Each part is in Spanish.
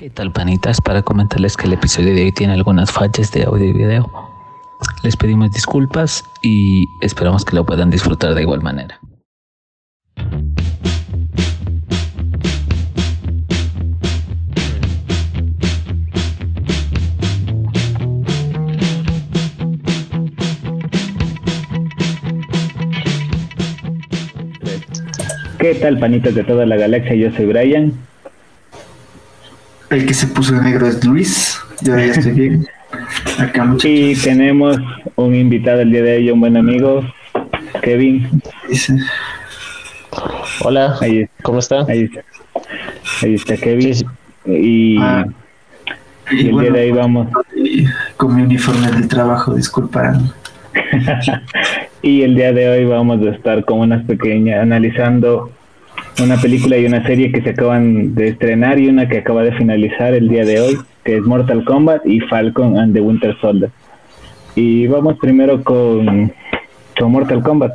¿Qué tal, panitas? Para comentarles que el episodio de hoy tiene algunas fallas de audio y video. Les pedimos disculpas y esperamos que lo puedan disfrutar de igual manera. ¿Qué tal, panitas de toda la galaxia? Yo soy Brian. El que se puso de negro es Luis. Yo ya estoy bien. Acá muchachos. Y tenemos un invitado el día de hoy, un buen amigo, Kevin. Dice, Hola, Ahí, ¿cómo está? ahí, está- ahí está Kevin. Sí, sí. Y, Ah, y el día de hoy vamos. con mi uniforme del trabajo, disculparán. Y el día de hoy vamos a estar con unas pequeñas, analizando una película y una serie que se acaban de estrenar y una que acaba de finalizar el día de hoy, que es Mortal Kombat y Falcon and the Winter Soldier. Y vamos primero con, con Mortal Kombat.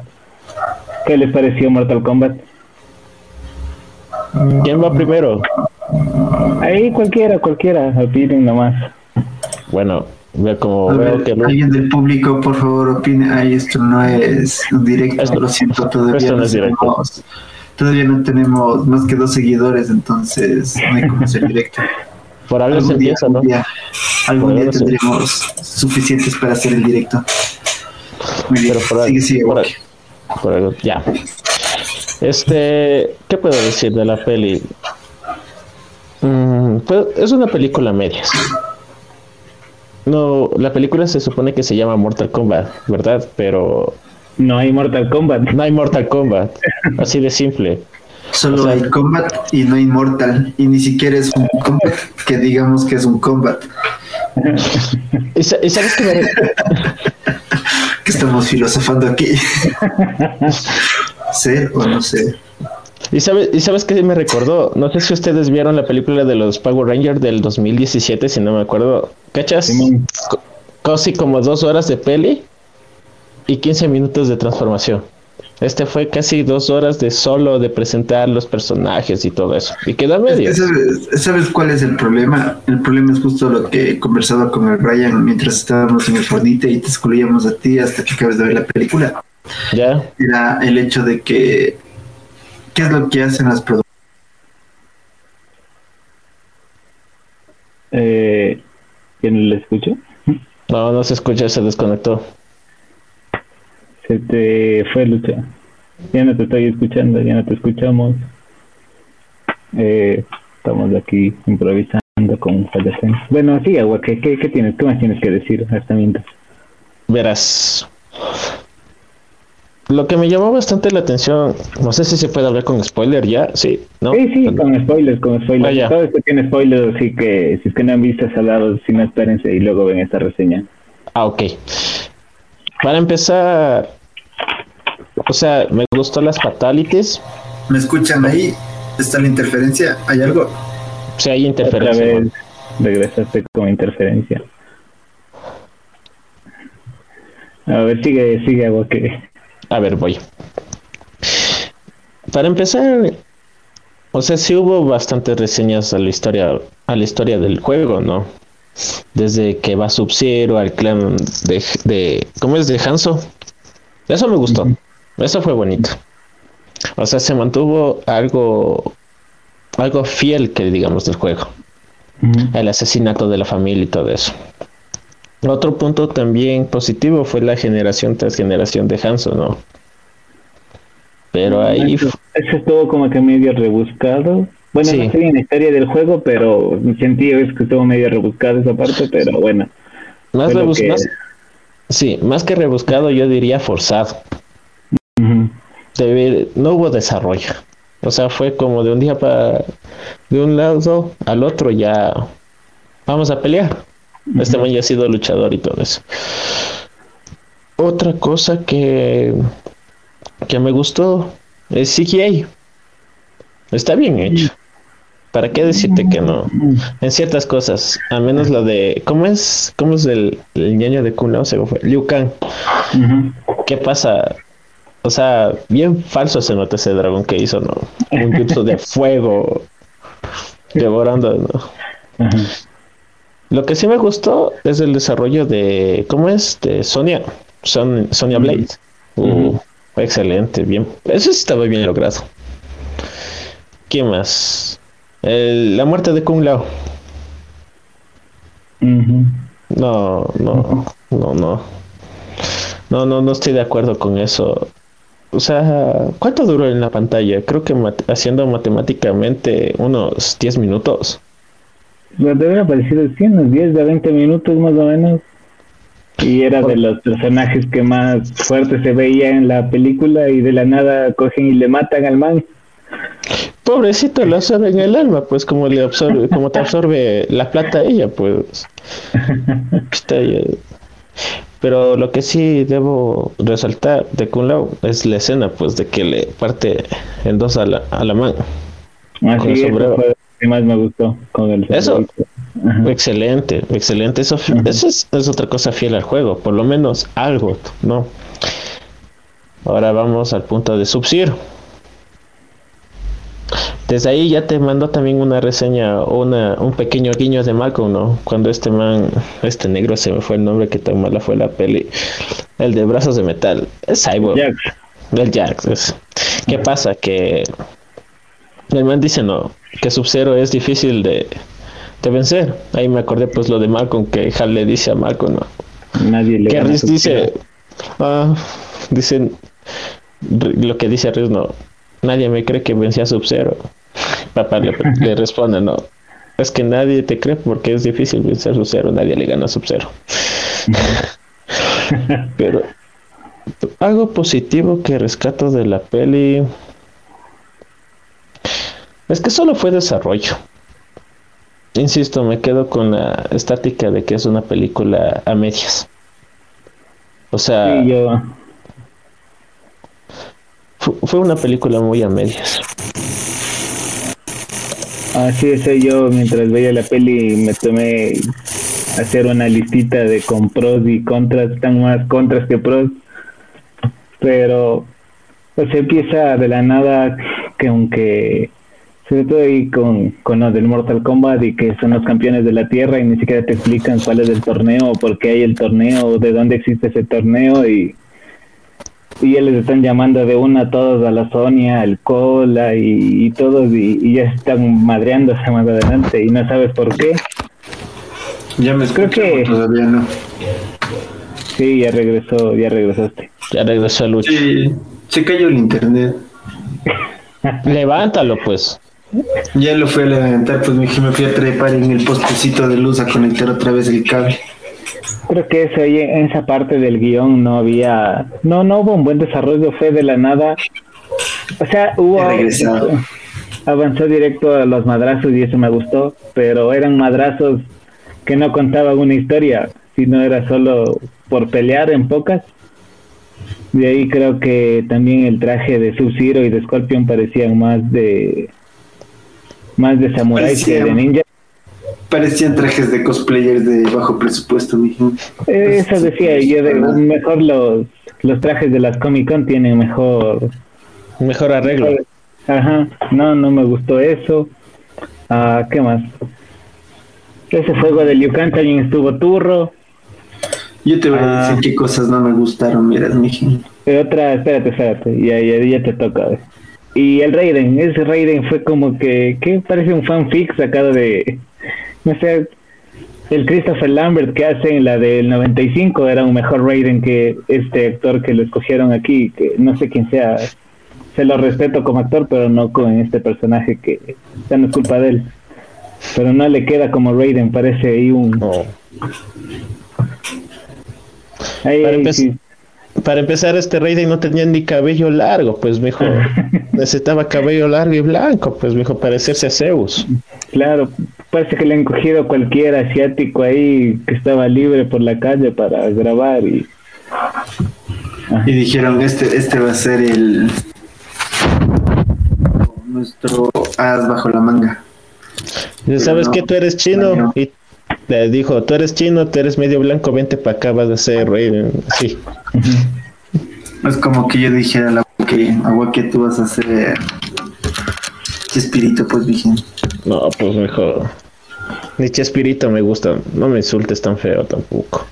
¿Qué les pareció Mortal Kombat? ¿Quién va primero? Ahí cualquiera, cualquiera, opinen nomás. Bueno, veo como A veo ver, que alguien del público, por favor, opine. Ay, esto no es un directo, Esto- lo siento, todavía esto no es directo. Todavía no tenemos más que dos seguidores, entonces no hay como hacer directo. por algo se Algún día, empieza, ¿no? algún día, algún se- tendremos suficientes para hacer el directo. Muy bien, Pero por, sigue, sigue, por- por algo- ya. Este, ¿qué puedo decir de la peli? Mm, pues, es una película medias. No, la película se supone que se llama Mortal Kombat, ¿verdad? Pero No hay Mortal Kombat. no hay Mortal Kombat, así de simple. Solo O sea- hay combat y no inmortal. Y ni siquiera es un combat que digamos que es un combat. ¿Y, sa- y sabes me, re- Que estamos filosofando aquí. ¿Sé o no sé? ¿Y sabes, ¿Y sabes qué me recordó? No sé si ustedes vieron la película de los Power Rangers del 2017, si no me acuerdo. ¿Cachas? Casi como dos horas de peli y 15 minutos de transformación. Este fue casi dos horas de solo de presentar los personajes y todo eso. Y queda medio. ¿Sabes, ¿Sabes cuál es el problema? El problema es justo lo que he conversado con el Ryan mientras estábamos en el Fornite y te excluíamos a ti hasta que acabes de ver la película. Ya. Era el hecho de que. ¿Qué es lo que hacen las producciones? Eh, ¿Quién le escucha? No, no se escucha, se desconectó. Se te fue lucha. Ya no te estoy escuchando, ya no te escuchamos. Eh, estamos aquí improvisando con fallas. en- Bueno, sí, agua, ¿qué, qué, qué tienes? ¿Qué más tienes que decir hasta mientras? Verás. Lo que me llamó bastante la atención, no sé si se puede hablar con spoiler ya, sí, ¿no? Sí, sí, con spoilers, con spoilers. Vaya. Todo esto tiene spoilers, así que si es que no han visto salados, si no espérense y luego ven esta reseña. Ah, ok. Para empezar, o sea, me gustó las fatalities. ¿Me escuchan ahí? ¿Está la interferencia? ¿Hay algo? Si hay Otra interferencia. vez ¿no? regresaste con interferencia. A ver, sigue, sigue, agua, que... A ver, voy. Para empezar, o sea, sí hubo bastantes reseñas a la historia, a la historia del juego, ¿no? Desde que va Sub-Zero al clan de, de, ¿cómo es? De Hanzo. Eso me gustó. Eso fue bonito. O sea, se mantuvo algo, algo fiel que digamos del juego. el asesinato de la familia y todo eso. Otro punto también positivo fue la generación tras generación de Hanzo, ¿no? Pero ahí Eso, eso estuvo como que medio rebuscado. Bueno, Sí. no sé bien la historia del juego, pero mi sentido es que estuvo medio rebuscado esa parte, pero bueno. más, fue lo rebus- que- sí, más que rebuscado, yo diría forzado. Debe- no hubo desarrollo. O sea, fue como de un día para de un lado al otro ya vamos a pelear. Este man ya ha sido luchador y todo eso. Otra cosa que que me gustó es CGI. Está bien hecho. ¿Para qué decirte que no? En ciertas cosas, a menos lo de ¿cómo es? ¿Cómo es el, el ñaño de Kun? Se me fue. Liu Kang. ¿Qué pasa? O sea, bien falso se nota ese dragón que hizo, ¿no? Un jutsu de fuego devorando, ¿no? Lo que sí me gustó es el desarrollo de, ¿cómo es? De Sonia, Son, Sonia Blade. Uh, Excelente, bien. Eso sí estaba bien logrado. ¿Qué más? El- la muerte de Kung Lao. No, no, no, no. No, no, no estoy de acuerdo con eso. O sea, ¿cuánto duró en la pantalla? Creo que mat- haciendo matemáticamente unos 10 minutos. Pues te hubiera parecido sí, unos 10 de 20 minutos más o menos. Y era de los personajes que más fuerte se veía en la película y de la nada cogen y le matan al man. Pobrecito, lo absorbe en el alma, pues como le absorbe, como te absorbe la plata a ella, pues. Pero lo que sí debo resaltar de Kung Lao es la escena, pues, de que le parte en dos a la, a la mano. Así sombrero. fue que más me gustó con el Eso. Ajá. Excelente, excelente. Eso, eso es, es otra cosa fiel al juego, por lo menos algo, ¿no? Ahora vamos al punto de Sub-Zero. Desde ahí ya te mandó también una reseña o una, un pequeño guiño de Malcolm, ¿no? Cuando este man, este negro se me fue el nombre que tan mala fue la peli, el de brazos de metal, es Cyborg. El es- ¿Qué pasa? Que el man dice no, que Sub-Zero es difícil de, de vencer. Ahí me acordé pues lo de Malcolm, que Hal le dice a Malcolm, no. Nadie le Que Riz dice, ah, dice lo que dice Riz, no, nadie me cree que vencí a Sub-Zero. Papá le, le responde, no, es que nadie te cree porque es difícil vencer a Sub-Zero, nadie le gana a Sub-Zero. Pero algo positivo que rescato de la peli es que solo fue desarrollo. Insisto, me quedo con la estática de que es una película a medias. O sea, Sí, yo, fue una película muy a medias. así es, yo mientras veía la peli me tomé hacer una listita de con pros y contras, están más contras que pros, pero pues empieza de la nada que aunque sobre todo ahí con, con lo del Mortal Kombat y que son los campeones de la Tierra y ni siquiera te explican cuál es el torneo, por qué hay el torneo, de dónde existe ese torneo y y ya les están llamando de una a todos a la Sonia, al Cola y, y todos y, y ya están madreándose más adelante y no sabes por qué. Ya me Creo escucho, que- todavía no. Sí, ya regresó, ya regresaste. Ya regresó a lucha. Sí, se cayó el internet. Levántalo, pues. Ya lo fui a levantar, pues me dije, me fui a trepar en el postecito de luz a conectar otra vez el cable. Creo que ese, ahí en esa parte del guion no había, no, no hubo un buen desarrollo, fue de la nada. O sea, hubo, avanzó directo a los madrazos y eso me gustó, pero eran madrazos que no contaban una historia, sino era solo por pelear en pocas. De ahí creo que también el traje de Sub-Zero y de Scorpion parecían más de más de samuráis que de ninja. Parecían trajes de cosplayers de bajo presupuesto, mijo. Eso decía yo, de, mejor los, los trajes de las Comic Con tienen mejor... Mejor arreglo. Ajá, no, no me gustó eso. Ah, ¿Qué más? Ese juego de Liu Kang también estuvo turro. Yo te voy a Ah. decir qué cosas no me gustaron, miras, mijo. Eh, Otra, espérate, espérate, ya, ya, ya te toca. Y el Raiden, ese Raiden fue como que, que parece un fanfic sacado de, no sé, el Christopher Lambert que hace en la del 95 era un mejor Raiden que este actor que lo escogieron aquí, que no sé quién sea, se lo respeto como actor, pero no con este personaje que ya no es culpa de él. Pero no le queda como Raiden, parece ahí un... Ahí- empezar- sí. Para empezar, este Raiden no tenía ni cabello largo, pues mijo. Necesitaba cabello largo y blanco, pues mijo, parecerse a Zeus. Claro, parece que le han cogido cualquier asiático ahí que estaba libre por la calle para grabar y Y dijeron, este, este va a ser el nuestro as bajo la manga. Dice, ¿sabes no. qué? Tú eres chino. No. Y le dijo, tú eres chino, tú eres medio blanco, vente para acá, vas a ser Raiden. Sí. Es como que yo dijera a la que agua que tú vas a ser espíritu, pues dije. No, pues mejor. Ni Chespirito me gusta. No me insultes tan feo tampoco.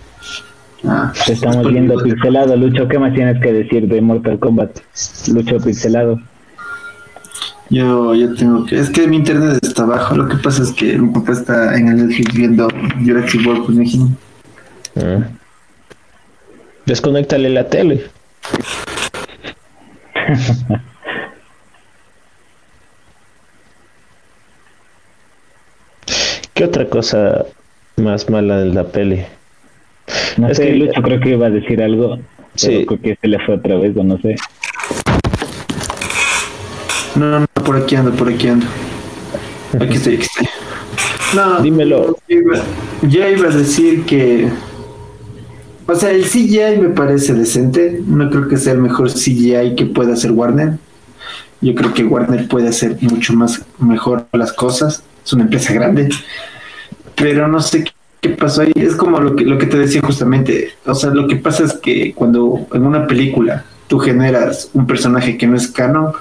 Ah, Te estamos viendo pixelado, Lucho. ¿Qué más tienes que decir de Mortal Kombat? Lucho pixelado. Yo, yo tengo que. Es que mi internet está bajo. Lo que pasa es que mi papá está en el Netflix viendo Jurassic World, pues imagino. Ah. Desconéctale la tele. ¿Qué otra cosa más mala de la peli? No Es sé, que- Lucho creo que iba a decir algo. Sí. Sí. Creo que se le fue otra vez, o no sé. No, no, no, por aquí ando, por aquí ando. Aquí estoy, aquí estoy. No, Dímelo. yo iba, yo iba a decir que. O sea, el CGI me parece decente. No creo que sea el mejor CGI que pueda hacer Warner. Yo creo que Warner puede hacer mucho más mejor las cosas. Es una empresa grande. Pero no sé qué, qué pasó ahí. Es como lo que, lo que te decía justamente. O sea, lo que pasa es que cuando en una película tú generas un personaje que no es canon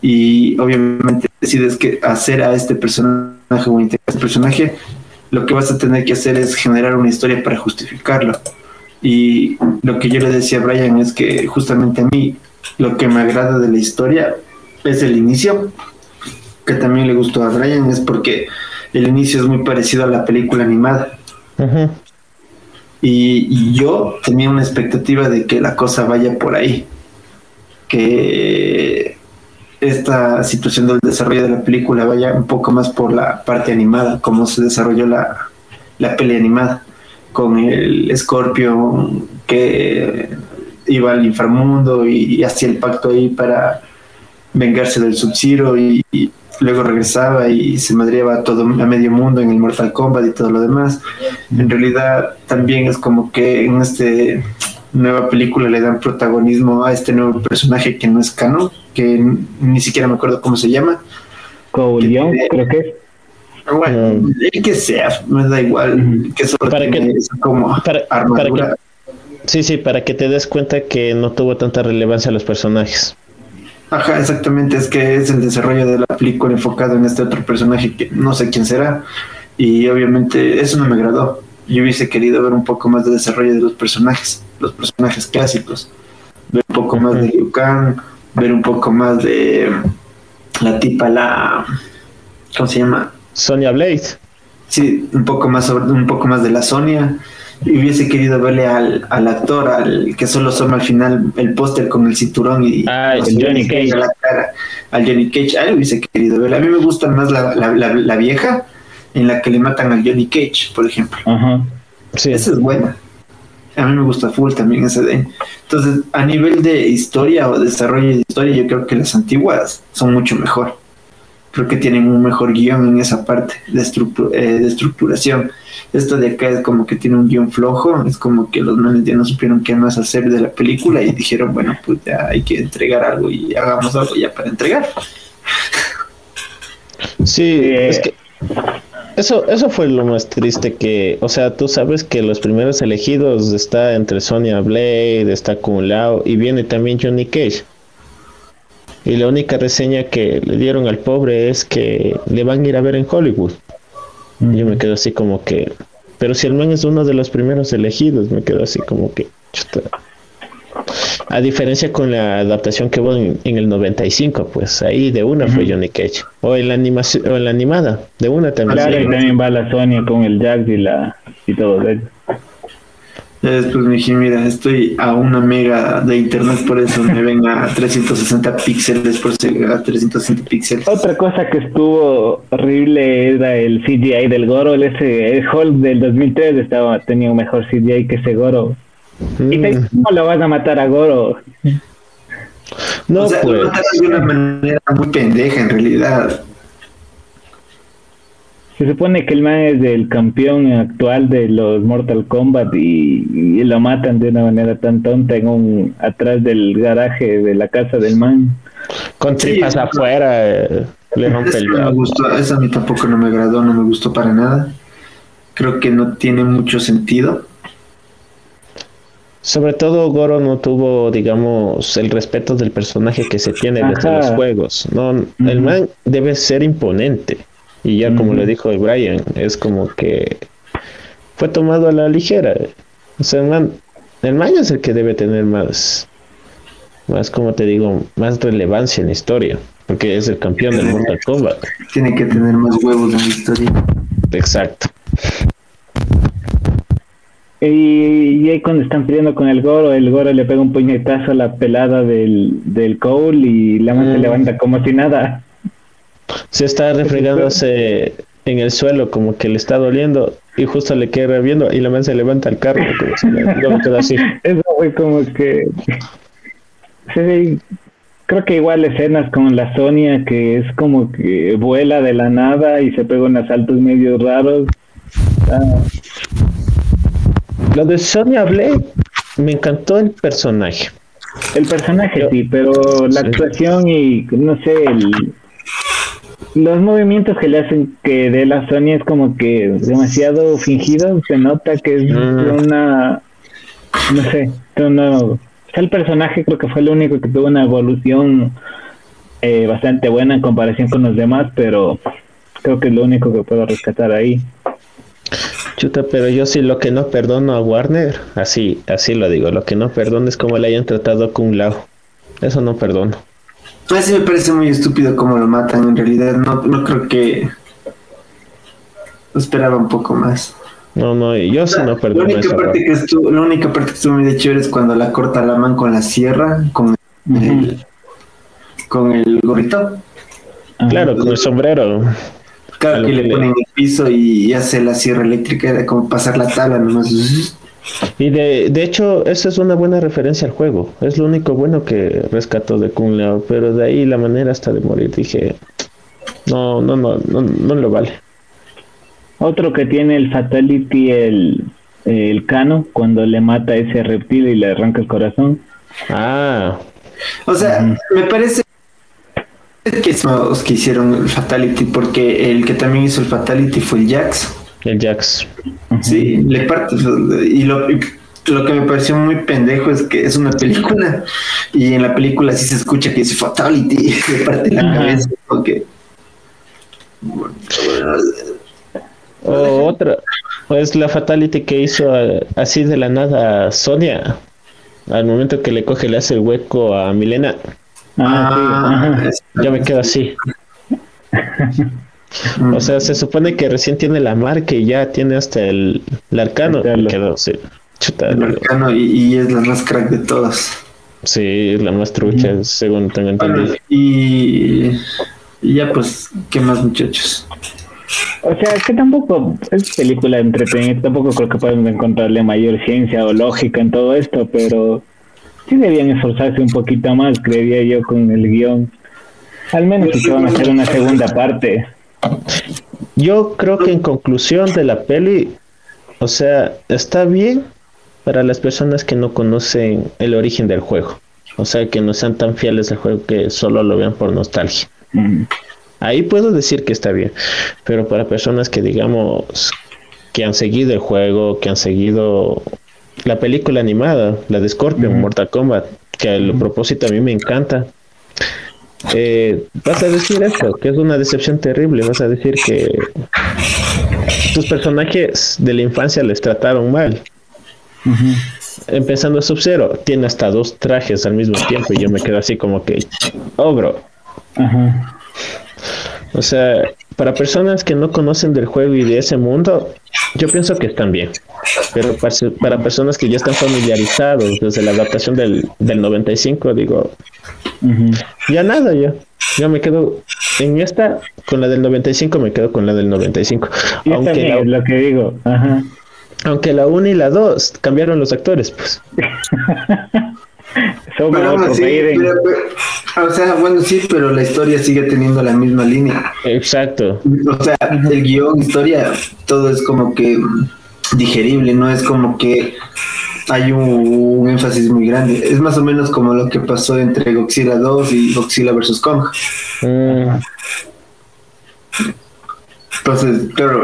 y obviamente decides que hacer a este personaje o integrar a este personaje, lo que vas a tener que hacer es generar una historia para justificarlo. Y lo que yo le decía a Brian es que justamente a mí lo que me agrada de la historia es el inicio, que también le gustó a Brian, es porque el inicio es muy parecido a la película animada. Y yo tenía una expectativa de que la cosa vaya por ahí. Que esta situación del desarrollo de la película vaya un poco más por la parte animada, cómo se desarrolló la, la peli animada, con el Scorpio que iba al inframundo y, y hacía el pacto ahí para vengarse del Sub-Zero y, y luego regresaba y se madreaba a todo a medio mundo en el Mortal Kombat y todo lo demás. En realidad también es como que en este nueva película le dan protagonismo a este nuevo personaje que no es canon, que ni siquiera me acuerdo cómo se llama. Que tiene- creo que es. Bueno, el que sea, me da igual, que solo Para tiene que- eso como para- para armadura. Sí, sí, para que te des cuenta que no tuvo tanta relevancia los personajes. Ajá, exactamente, es que es el desarrollo de la película enfocado en este otro personaje que no sé quién será. Y obviamente eso no me agradó. Yo hubiese querido ver un poco más de desarrollo de los personajes, los personajes clásicos. Ver un poco más de Liu Kang, ver un poco más de la tipa, la. ¿Cómo se llama? Sonya Blade. Sí, un poco más sobre, un poco más de la Sonia. Y hubiese querido verle al, al actor, al que solo asoma al final el póster con el cinturón y Ah, el Johnny Cage. la cara, al Johnny Cage. A él hubiese querido verle. A mí me gusta más la, la, la, la vieja en la que le matan al Johnny Cage, por ejemplo. Ajá. Sí. Esa es buena. A mí me gusta full también ese de. Entonces, a nivel de historia o desarrollo de historia, yo creo que las antiguas son mucho mejor. Creo que tienen un mejor guion en esa parte de, estructu- eh, de estructuración. Esto de acá es como que tiene un guion flojo, es como que los manes ya no supieron qué más hacer de la película y dijeron, bueno, pues ya hay que entregar algo y hagamos algo ya para entregar. Sí, Eh, es que eso, eso fue lo más triste que, o sea, tú sabes que los primeros elegidos está entre Sonya Blade, está Kung Lao y viene también Johnny Cage. Y la única reseña que le dieron al pobre es que le van a ir a ver en Hollywood. Yo me quedo así como que, pero si el man es uno de los primeros elegidos, me quedo así como que, chuta. A diferencia con la adaptación que hubo en, en el 95, pues ahí de una fue Johnny Cage. O en la animación, o en la animada, de una también. Claro, sí. y también va la Sonia con el Jax y la y todo eso. Ya después me dije, mira, estoy a una mega de internet, por eso me ven a 360 píxeles por a 360 píxeles. Otra cosa que estuvo horrible era el CGI del Goro, el ese el Hulk del 2003 estaba tenía un mejor CGI que ese Goro. ¿Y te- cómo lo vas a matar a Goro? no, o sea, pues. lo mataron de una manera muy pendeja en realidad. Se supone que el man es el campeón actual de los Mortal Kombat y, y lo matan de una manera tan tonta en un atrás del garaje de la casa del man. Con Sí, tripas es- afuera, eh, le rompe Eso el no me gustó, eso a mí tampoco no me agradó, no me gustó para nada. Creo que no tiene mucho sentido. Sobre todo Goro no tuvo, digamos, el respeto del personaje que se tiene desde Ajá. los juegos. No, el man debe ser imponente. Y ya como le dijo Brian, es como que fue tomado a la ligera. O sea, el man, el man es el que debe tener más, más, como te digo, más relevancia en la historia, porque es el campeón del Mortal Kombat. Tiene que tener más huevos en la historia. Exacto. Y, y ahí cuando están peleando con el Goro, el Goro le pega un puñetazo a la pelada del, del Cole y la man se Mm. levanta como si nada. Se está refregándose en el suelo, como que le está doliendo, y justo le queda viendo, y la man se levanta al carro, como si le- luego queda así. Eso fue como que... Sí, sí, creo que igual escenas con la Sonia, que es como que vuela de la nada y se pega unos saltos medio raros. Ah, Lo de Sonya Blade, me encantó el personaje. el personaje Yo- sí, pero la Sí. actuación y no sé, el, los movimientos que le hacen que de la Sonia es como que demasiado fingido, se nota que es Mm. una, no sé, una, el personaje creo que fue el único que tuvo una evolución eh, bastante buena en comparación con los demás, pero creo que es lo único que puedo rescatar ahí. Chuta, pero yo sí lo que no perdono a Warner, así, así lo digo, lo que no perdono es como le hayan tratado a Kung Lao. Eso no perdono. A mí sí me parece muy estúpido cómo lo matan. En realidad, no, no creo que. Esperaba un poco más. No, no, yo sí no La perdono única, eso. parte que estuvo, la única parte que estuvo muy de chévere es cuando la corta la mano con la sierra, con el, con el gorrito. Claro, con el sombrero. Claro, que le ponen el piso y hace la sierra eléctrica, era como pasar la tabla nomás. Y de, de hecho, esa es una buena referencia al juego. Es lo único bueno que rescató de Kung Lao. Pero de ahí la manera hasta de morir, dije, no, no, no, no, no lo vale. Otro que tiene el Fatality, el, el Cano, cuando le mata a ese reptil y le arranca el corazón. Ah, O sea, me parece los que hicieron el Fatality, porque el que también hizo el Fatality fue el Jax. el Jax. Sí, le parte. Y lo, y lo que me pareció muy pendejo es que es una película y en la película sí se escucha que dice Fatality, le parte la Ajá. cabeza. porque O otra, es la fatality que hizo eh, así de la nada Sonia. Al momento que le coge, le hace el hueco a Milena. Ah, sí, ajá. es- Ya me quedo así. O sea, se supone que recién tiene la marca y ya tiene hasta el, el arcano. Me quedo así. Chuta, el arcano y, y es la más crack de todas. sí, la más trucha, según tengo Bueno, entendido. y, y ya pues, ¿qué más muchachos? O sea, es que tampoco es película entretenida, tampoco creo que podemos encontrarle mayor ciencia o lógica en todo esto, pero sí debían esforzarse un poquito más, creería yo, con el guion. Al menos si van a hacer una segunda parte. Yo creo que en conclusión de la peli, o sea, está bien para las personas que no conocen el origen del juego. O sea, que no sean tan fieles al juego que solo lo vean por nostalgia. Mm. Ahí puedo decir que está bien, pero para personas que digamos que han seguido el juego, que han seguido la película animada, la de Scorpion. Mortal Kombat, que a lo propósito a mí me encanta, eh, vas a decir esto, que es una decepción terrible, vas a decir que tus personajes de la infancia les trataron mal. Empezando a Sub-Zero, tiene hasta dos trajes al mismo tiempo y yo me quedo así como que, oh bro. O sea, para personas que no conocen del juego y de ese mundo, yo pienso que están bien. Pero para, para personas que ya están familiarizados desde la adaptación del, del 95, digo, Ujú. ya nada, ya. Ya me quedo en esta, con la del 95, me quedo con la del 95. Yo Aunque también es la, lo que digo. Ajá. aunque la 1 y la 2 cambiaron los actores, pues. Así, Raiden. pero- pero- o sea, bueno, sí, pero la historia sigue teniendo la misma línea. Exacto. O sea, el guion, historia, todo es como que digerible, no es como que hay un, un énfasis muy grande. Es más o menos como lo que pasó entre Godzilla 2 y Godzilla vs. Kong. Mm, Entonces, claro,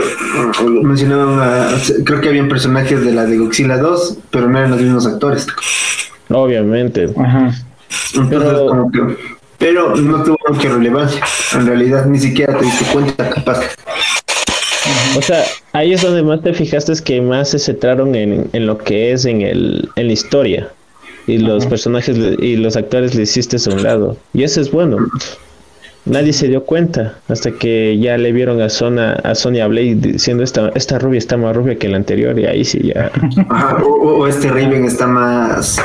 mencionaban, creo que habían personajes de la de Godzilla 2, pero no eran los mismos actores. Obviamente. Ajá. Entonces, Pero- como que, pero no tuvo mucha relevancia. En realidad, ni siquiera te diste cuenta, capaz. O sea, ahí es donde más te fijaste es que más se centraron en, en lo que es en, el, en la historia. Y los personajes le- y los actores le hiciste a un lado. Y eso es bueno. Nadie se dio cuenta hasta que ya le vieron a, Sona, a Sonia Blade diciendo esta, esta rubia está más rubia que la anterior y ahí sí ya... Ajá, o, o este Raven está más.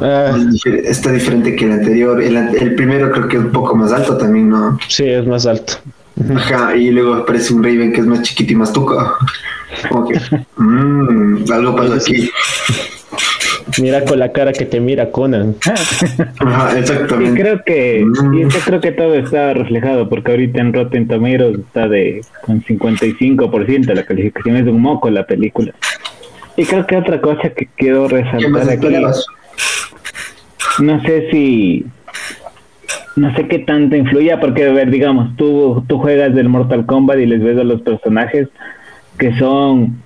Ah, difer- está diferente que el anterior. El, primero creo que es un poco más alto también, ¿no? sí, es más alto. Ajá, y luego aparece un Raven que es más chiquito y más tuco. Como que. Mmm, algo pasó aquí. Mira con la cara que te mira Conan. Ajá, Y exactamente. creo que, Mm. y es que creo que todo está reflejado, porque ahorita en Rotten Tomatoes está de con 55% la calificación, es un moco la película. Y creo que otra cosa que quiero ¿Qué más resaltar aquí, esperabas? No sé si, no sé qué tanto influya, porque a ver, digamos, tú, tú juegas del Mortal Kombat y les ves a los personajes que son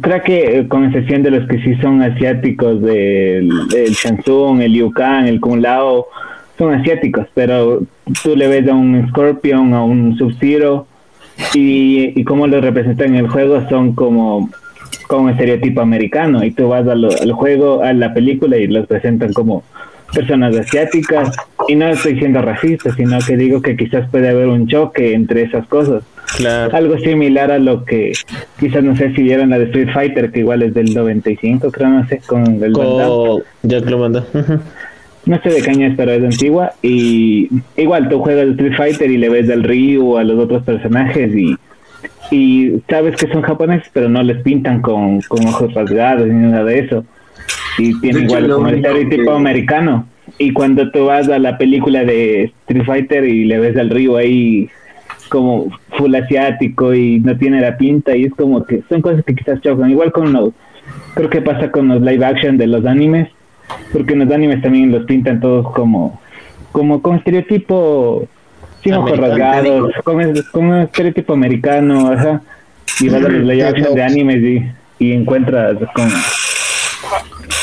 creo que con excepción de los que sí son asiáticos del, el Shansung, el Liu Kang, el Kung Lao, son asiáticos, pero tú le ves a un Scorpion, a un Sub-Zero y, y cómo los representan en el juego son como con un estereotipo americano y tú vas al juego, a la película y los presentan como personas asiáticas y no estoy siendo racista, sino que digo que quizás puede haber un choque entre esas cosas Claro. algo similar a lo que quizás no sé si vieron la de Street Fighter que igual es del 95 creo no sé con el. Con Jack no sé de es pero es antigua y igual tú juegas Street Fighter y le ves al Ryu a los otros personajes y y sabes que son japoneses pero no les pintan con, con ojos rasgados ni nada de eso. Y tiene hecho, igual como el estereotipo que- americano. Y cuando tú vas a la película de Street Fighter y le ves al Ryu ahí como full asiático y no tiene la pinta y es como que son cosas que quizás chocan. Igual con los creo que pasa con los live action de los animes porque en los animes también los pintan todos como como con estereotipo sin ojos rasgados con, es- con un estereotipo americano ajá y vas a los action de animes y, y encuentras con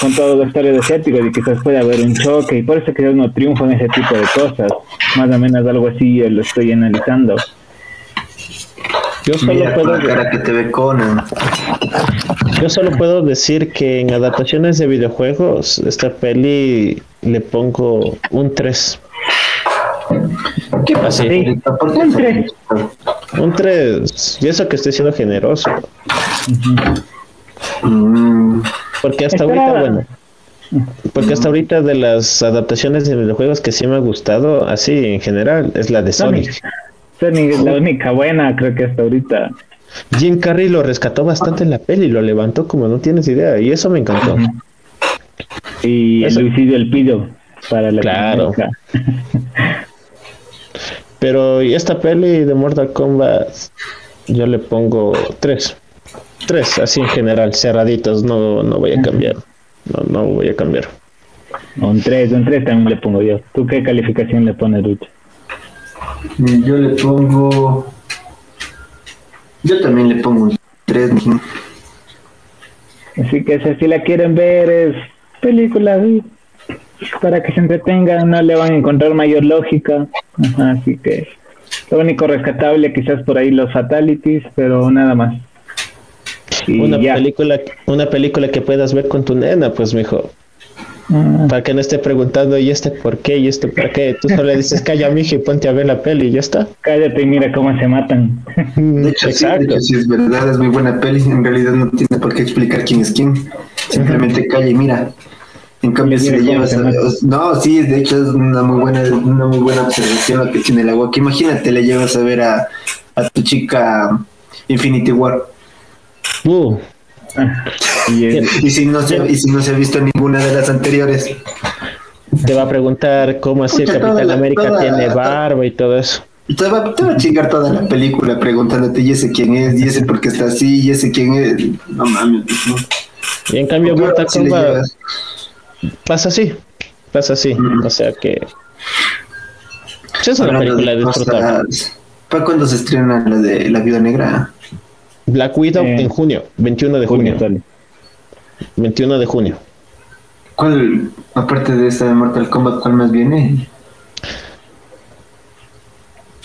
con todos los historias asiáticos y quizás puede haber un choque y por eso quizás no triunfan ese tipo de cosas más o menos algo así yo lo estoy analizando Yo solo Mira puedo cara que te ve Conan. Yo solo puedo decir que en adaptaciones de videojuegos, esta peli le pongo un 3. ¿Qué pasa? Sí. ¿Por qué Un no? tres. Un 3. Y eso que estoy siendo generoso. Mm, Porque hasta ahorita, bueno. Porque hasta ahorita de las adaptaciones de videojuegos que sí me ha gustado, así en general, es la de Sonic. Sonic. Sonic es la única buena creo que hasta ahorita Jim Carrey lo rescató bastante en la peli, lo levantó como no tienes idea, y eso me encantó. y Eso. el Luisillo el Pido para la Claro. Pero y esta peli de Mortal Kombat, yo le pongo 3. 3, así en general, cerraditos, no, no voy a cambiar. No, no voy a cambiar. un 3 un 3 también le pongo yo ¿tú qué calificación le pones Lucho? yo le pongo. Yo también le pongo un 3. Así que si la quieren ver es película sí, para que se entretengan, no le van a encontrar mayor lógica. Ajá, así que lo único rescatable quizás por ahí los fatalities, pero nada más. Y Una ya. película, una película que puedas ver con tu nena, pues mijo, Ah, para que no esté preguntando y este por qué y este por qué. Tú solo le dices calla mija y ponte a ver la peli y ya está. cállate y mira cómo se matan. De hecho, sí, de Exacto. hecho, sí, es verdad, es muy buena peli. En realidad no tiene por qué explicar quién es quién. Simplemente calla y mira. En cambio, si le llevas a... No, sí, de hecho es una muy buena, una muy buena observación lo que tiene el agua. Que imagínate, le llevas a ver a, a tu chica Infinity War. Uh, y si no se, y si no se ha visto ninguna de las anteriores. te va a preguntar cómo así el Capitán la- América toda- tiene barba y todo eso. Y te va, te va a chingar toda la película preguntándote, ¿y ese quién es? ¿Y ese por qué está así? ¿Y ese quién es? No mames. no. Y en cambio Mortal si Kombat llevas- pasa así, pasa así. Mm. O sea que es una película de disfrutable. ¿Para cuándo se estrena la de La Viuda Negra? Black Widow Eh, en junio, 21 de junio, junio sale. 21 de junio. ¿Cuál, aparte de esta de Mortal Kombat, cuál más viene?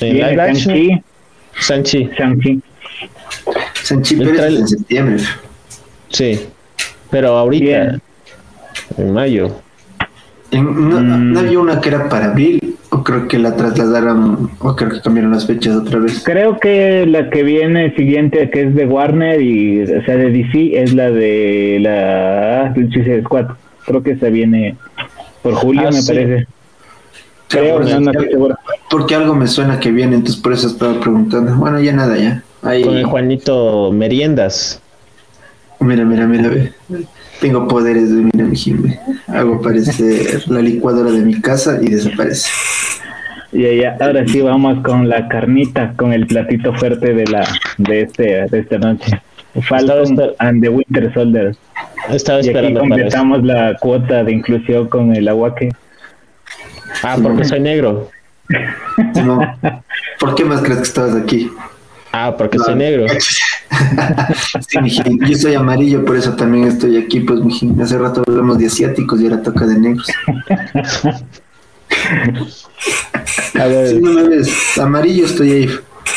En Viene Sanchi. Shang-Chi. Sanchi El Pérez es en septiembre. Sí. Pero ahorita, Bien. En mayo. En- no, Mm. ¿No había una que era para abril? O creo que la trasladaron, o creo que cambiaron las fechas otra vez. Creo que la que viene siguiente, que es de Warner y, o sea, de DC, es la de la Suicide Squad. Creo que esa viene por julio, Ah, me sí. parece. Creo, porque, no, no estoy seguro. porque algo me suena que viene, entonces por eso estaba preguntando. Bueno, ya nada, ya. Ahí, Con el Juanito Meriendas. mira, mira, mira, ve. Tengo poderes de mira, mi Jimbe. Hago aparecer la licuadora de mi casa y desaparece. Ya, ya, ahora sí vamos con la carnita, con el platito fuerte de la de este de esta noche. Esper- and the Winter Soldier. Estaba Y aquí completamos la cuota de inclusión con el aguaque. Ah, porque soy negro. No. ¿Por qué más crees que estabas aquí? Ah, porque soy negro. Sí, mijín. Yo soy amarillo, por eso también estoy aquí, pues, mijín. Hace rato hablamos de asiáticos y ahora toca de negros. A ver, Sí, no me ves. Amarillo estoy ahí.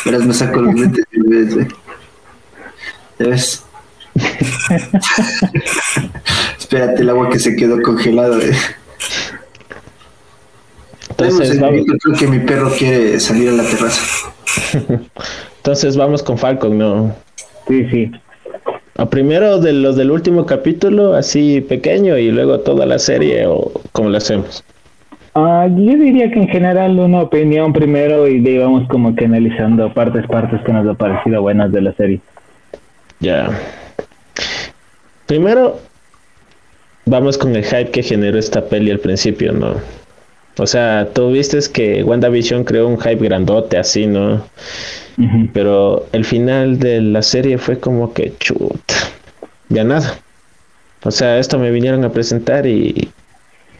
Verás, me saco los lentes y me ves, ve. ¿Ya ves? Espérate, el agua que se quedó congelado. eh. entonces vamos, yo creo que mi perro quiere salir a la terraza. entonces vamos con Falcon, ¿no? Sí, sí. A primero de los del último capítulo, así pequeño, y luego toda la serie, o como lo hacemos. Ah, yo diría que en general una opinión primero y de ahí vamos como que analizando partes, partes que nos ha parecido buenas de la serie. Ya. Primero, vamos con el hype que generó esta peli al principio, ¿no? O sea, tú viste que WandaVision creó un hype grandote así, ¿no? Pero el final de la serie fue como que chuta. Ya nada. O sea, esto me vinieron a presentar y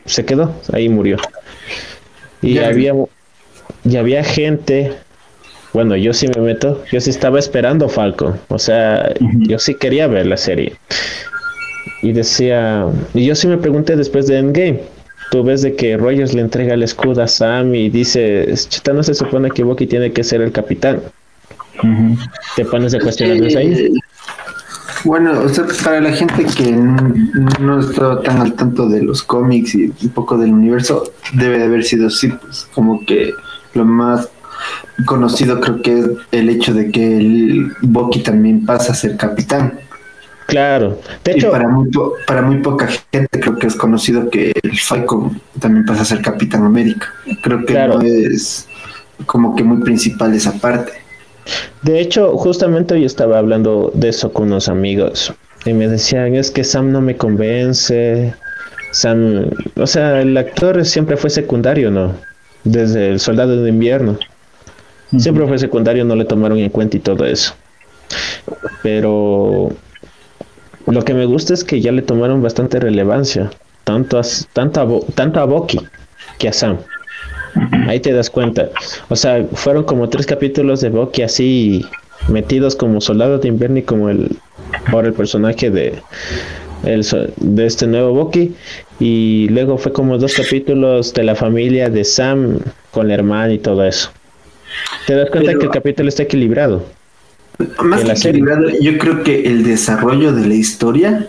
se quedó, ahí murió. Y Ya. había y había gente, bueno, yo sí me meto, yo sí estaba esperando Falcon, o sea, yo sí quería ver la serie. Y decía, y yo sí me pregunté después de Endgame, tú ves de que Rogers le entrega el escudo a Sam y dice, chuta, no se supone que Bucky tiene que ser el capitán. Te pones a cuestionar Eh, ahí. Bueno, o sea, para la gente que no está tan al tanto de los cómics y un poco del universo, debe de haber sido así, pues como que lo más conocido creo que es el hecho de que el Bucky también pasa a ser capitán. Claro. De Y hecho, para muy, po- para muy poca gente creo que es conocido que el Falcon también pasa a ser Capitán América. Creo que Claro. no es como que muy principal esa parte. De hecho, justamente hoy estaba hablando de eso con unos amigos y me decían, es que Sam no me convence. Sam, o sea, el actor siempre fue secundario, ¿no? Desde el Soldado de Invierno. Siempre fue secundario, no le tomaron en cuenta y todo eso. Pero lo que me gusta es que ya le tomaron bastante relevancia, tanto a, tanto a, Bo- tanto a Bucky que a Sam. Ahí te das cuenta. O sea, fueron como tres capítulos de Bucky así metidos como soldado de invierno y como el ahora el personaje de el, de este nuevo Bucky y luego fue como dos capítulos de la familia de Sam con la hermana y todo eso. Te das cuenta Pero- que el capítulo está equilibrado. Más que serie. equilibrado, yo creo que el desarrollo de la historia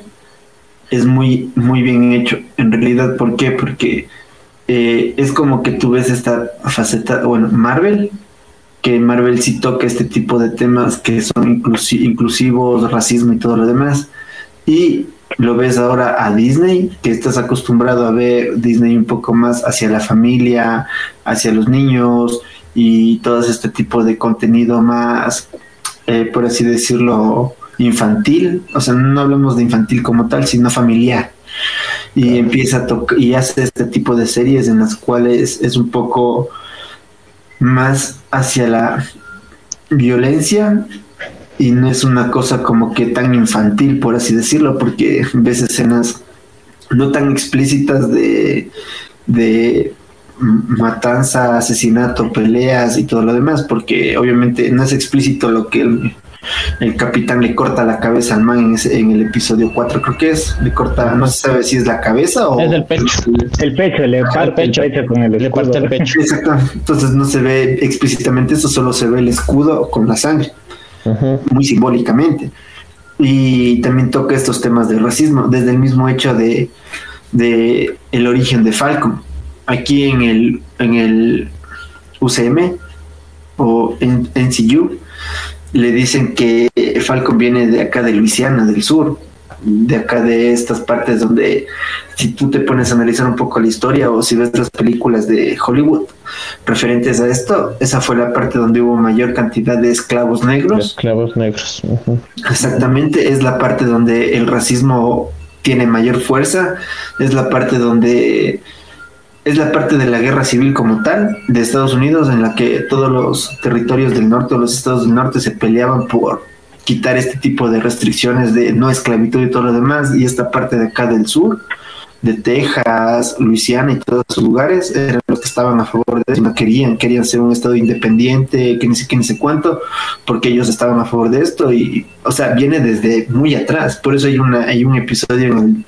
es muy, muy bien hecho. En realidad, ¿por qué? Porque eh, es como que tú ves esta faceta, bueno, Marvel, que Marvel sí toca este tipo de temas que son inclusi- inclusivos, racismo y todo lo demás. Y lo ves ahora a Disney, que estás acostumbrado a ver Disney un poco más hacia la familia, hacia los niños y todo este tipo de contenido más eh, por así decirlo, infantil. O sea, no hablamos de infantil como tal, sino familiar. Y empieza a tocar y hace este tipo de series en las cuales es un poco más hacia la violencia y no es una cosa como que tan infantil, por así decirlo, porque ves escenas no tan explícitas de, de matanza, asesinato, peleas y todo lo demás, porque obviamente no es explícito lo que el, el capitán le corta la cabeza al man en, ese- en el episodio 4, creo que es, le corta, no se sabe si es la cabeza o... Es del pecho. El pecho, le parte el pecho. pecho, con el Le escudo. parte el pecho. Exacto, entonces no se ve explícitamente eso, solo se ve el escudo con la sangre. muy simbólicamente. Y también toca estos temas de racismo, desde el mismo hecho de, de el origen de Falcon. Aquí en el, en el UCM o en NCU le dicen que Falcon viene de acá de Luisiana, del sur, de acá de estas partes donde si tú te pones a analizar un poco la historia o si ves las películas de Hollywood referentes a esto, esa fue la parte donde hubo mayor cantidad de esclavos negros. Esclavos negros. Exactamente, es la parte donde el racismo tiene mayor fuerza, es la parte donde es la parte de la guerra civil como tal de Estados Unidos en la que todos los territorios del norte o los estados del norte se peleaban por quitar este tipo de restricciones de no esclavitud y todo lo demás y esta parte de acá del sur de Texas, Luisiana y todos esos lugares eran los que estaban a favor de eso, no querían, querían ser un estado independiente, que ni sé qué ni sé cuánto, porque ellos estaban a favor de esto y, o sea, viene desde muy atrás, por eso hay una hay un episodio en el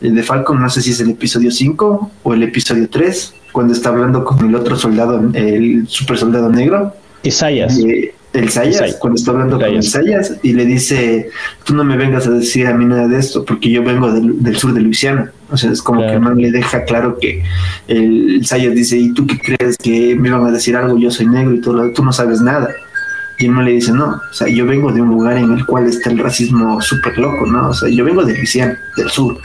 el de Falcon, no sé si es el episodio 5 o el episodio 3, cuando está hablando con el otro soldado, el super soldado negro. Isaías. Eh, el Sayas, cuando está hablando con el Sayas y le dice, tú no me vengas a decir a mí nada de esto, porque yo vengo del, sur de Luisiana. O sea, es como que el man le deja claro que el, Sayas dice, ¿y tú qué crees que me van a decir algo? Yo soy negro y todo, tú no sabes nada. Y él le dice, no, o sea, yo vengo de un lugar en el cual está el racismo súper loco, ¿no? O sea, yo vengo de Luisiana, del sur.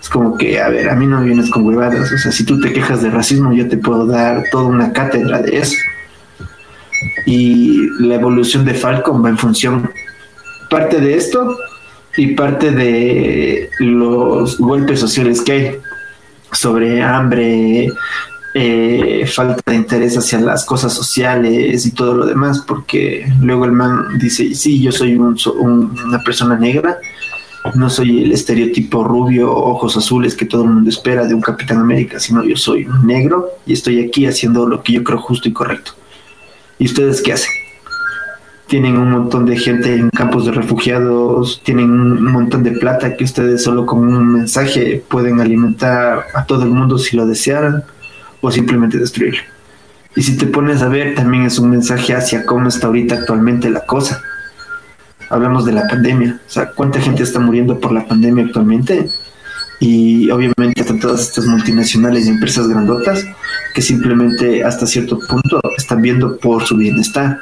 Es como que, a ver, a mí no me vienes con huevadas. O sea, si tú te quejas de racismo, yo te puedo dar toda una cátedra de eso. Y la evolución de Falcon va en función parte de esto y parte de los golpes sociales que hay sobre hambre, eh, falta de interés hacia las cosas sociales y todo lo demás, porque luego el man dice, sí, yo soy una persona negra, no soy el estereotipo rubio, ojos azules que todo el mundo espera de un Capitán América, sino yo soy un negro y estoy aquí haciendo lo que yo creo justo y correcto. ¿Y ustedes qué hacen? Tienen un montón de gente en campos de refugiados, tienen un montón de plata que ustedes solo con un mensaje pueden alimentar a todo el mundo si lo desearan o simplemente destruirlo. Y si te pones a ver, también es un mensaje hacia cómo está ahorita actualmente la cosa. Hablamos de la pandemia, o sea, cuánta gente está muriendo por la pandemia actualmente. Y obviamente están todas estas multinacionales y empresas grandotas que simplemente hasta cierto punto están viendo por su bienestar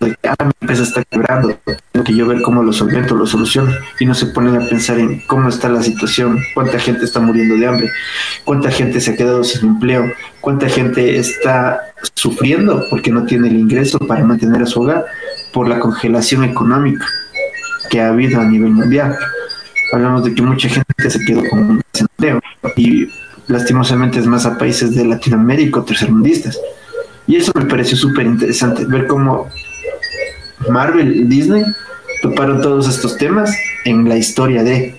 de que ah, mi empresa está quebrando, tengo que yo ver cómo lo solvento, lo soluciono, y no se ponen a pensar en cómo está la situación, cuánta gente está muriendo de hambre, cuánta gente se ha quedado sin empleo, cuánta gente está sufriendo porque no tiene el ingreso para mantener a su hogar por la congelación económica que ha habido a nivel mundial. Hablamos de que mucha gente se quedó con un desempleo y lastimosamente es más a países de Latinoamérica o tercermundistas. Y eso me pareció súper interesante, ver cómo Marvel Disney toparon todos estos temas en la historia de.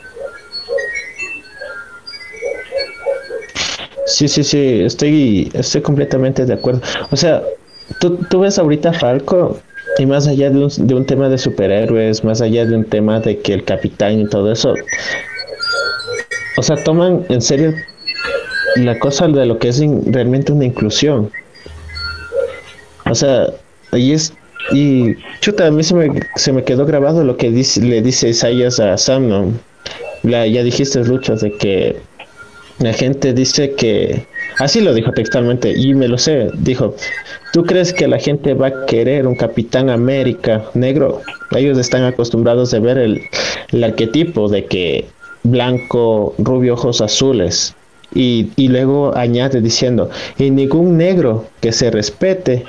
Sí, sí, sí, estoy, estoy completamente de acuerdo. O sea, tú, tú ves ahorita Falco y más allá de un, de un tema de superhéroes, más allá de un tema de que el capitán y todo eso, o sea, toman en serio la cosa de lo que es realmente una inclusión. O sea, ahí es y chuta, a mí se me, se me quedó grabado lo que dice, le dice Isaías a Sam, ¿no? La, ya dijiste, Lucho, de que la gente dice que... Así lo dijo textualmente, y me lo sé. Dijo, ¿tú crees que la gente va a querer un Capitán América negro? Ellos están acostumbrados a ver el, el arquetipo de que blanco, rubio, ojos azules. Y, y luego añade diciendo, y ningún negro que se respete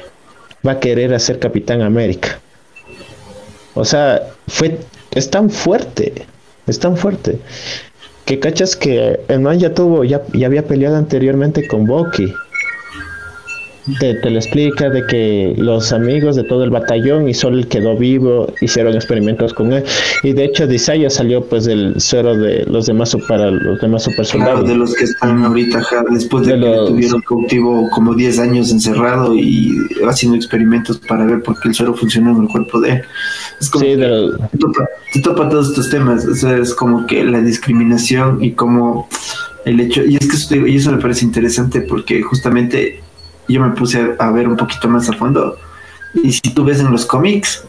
va a querer hacer Capitán América. O sea, fue, es tan fuerte, es tan fuerte, que cachas que el man ya tuvo, ya, ya había peleado anteriormente con Bucky te, te, lo explica de que los amigos de todo el batallón y solo el quedó vivo hicieron experimentos con él. Y de hecho Disaya salió pues del suero de los demás para los demás super soldados. de los que están ahorita después de, que tuvieron cautivo como 10 años encerrado y haciendo experimentos para ver por qué el suero funcionó en el cuerpo de él. Es como sí, te, topa, todos estos temas es como que la discriminación y como el hecho y es que y eso me parece interesante porque justamente yo me puse a ver un poquito más a fondo. Y si tú ves en los cómics,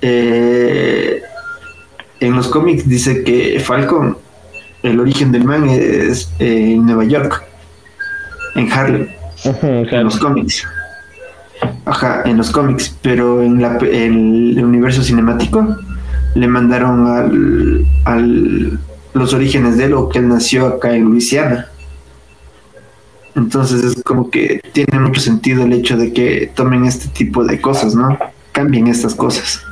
eh, en los cómics dice que Falcon, el origen del man es en Nueva York, en Harlem, en los cómics. Ajá, en los cómics, pero en, la, el universo cinemático le mandaron al, al, los orígenes de él o que él nació acá en Luisiana. Entonces es como que tiene mucho sentido el hecho de que tomen este tipo de cosas, ¿no? Cambien estas cosas.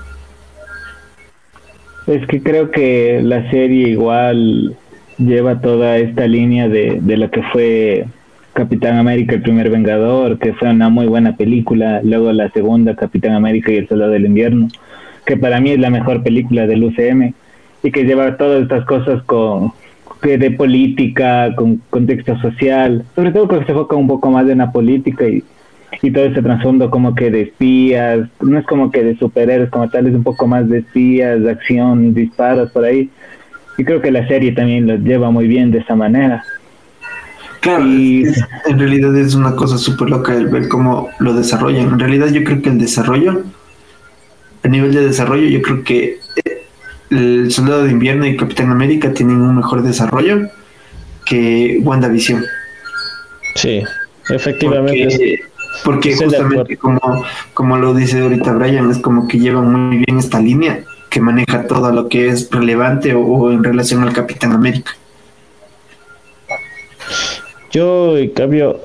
Es que creo que la serie igual lleva toda esta línea de, de lo que fue Capitán América, el primer Vengador, que fue una muy buena película, luego la segunda, Capitán América y el Soldado del Invierno, que para mí es la mejor película del UCM y que lleva todas estas cosas con de política, con contexto social, sobre todo porque se enfoca un poco más en la política y, y todo ese trasfondo como que de espías, no es como que de superhéroes como tal, es un poco más de espías, de acción, disparos por ahí. Y creo que la serie también lo lleva muy bien de esa manera. Claro, en realidad es una cosa súper loca el ver cómo lo desarrollan. En realidad yo creo que el desarrollo, a nivel de desarrollo, yo creo que el Soldado de Invierno y Capitán América tienen un mejor desarrollo que WandaVision. Sí, efectivamente. Porque, justamente como, como lo dice ahorita Brian, es como que llevan muy bien esta línea que maneja todo lo que es relevante o, en relación al Capitán América. Yo, en cambio,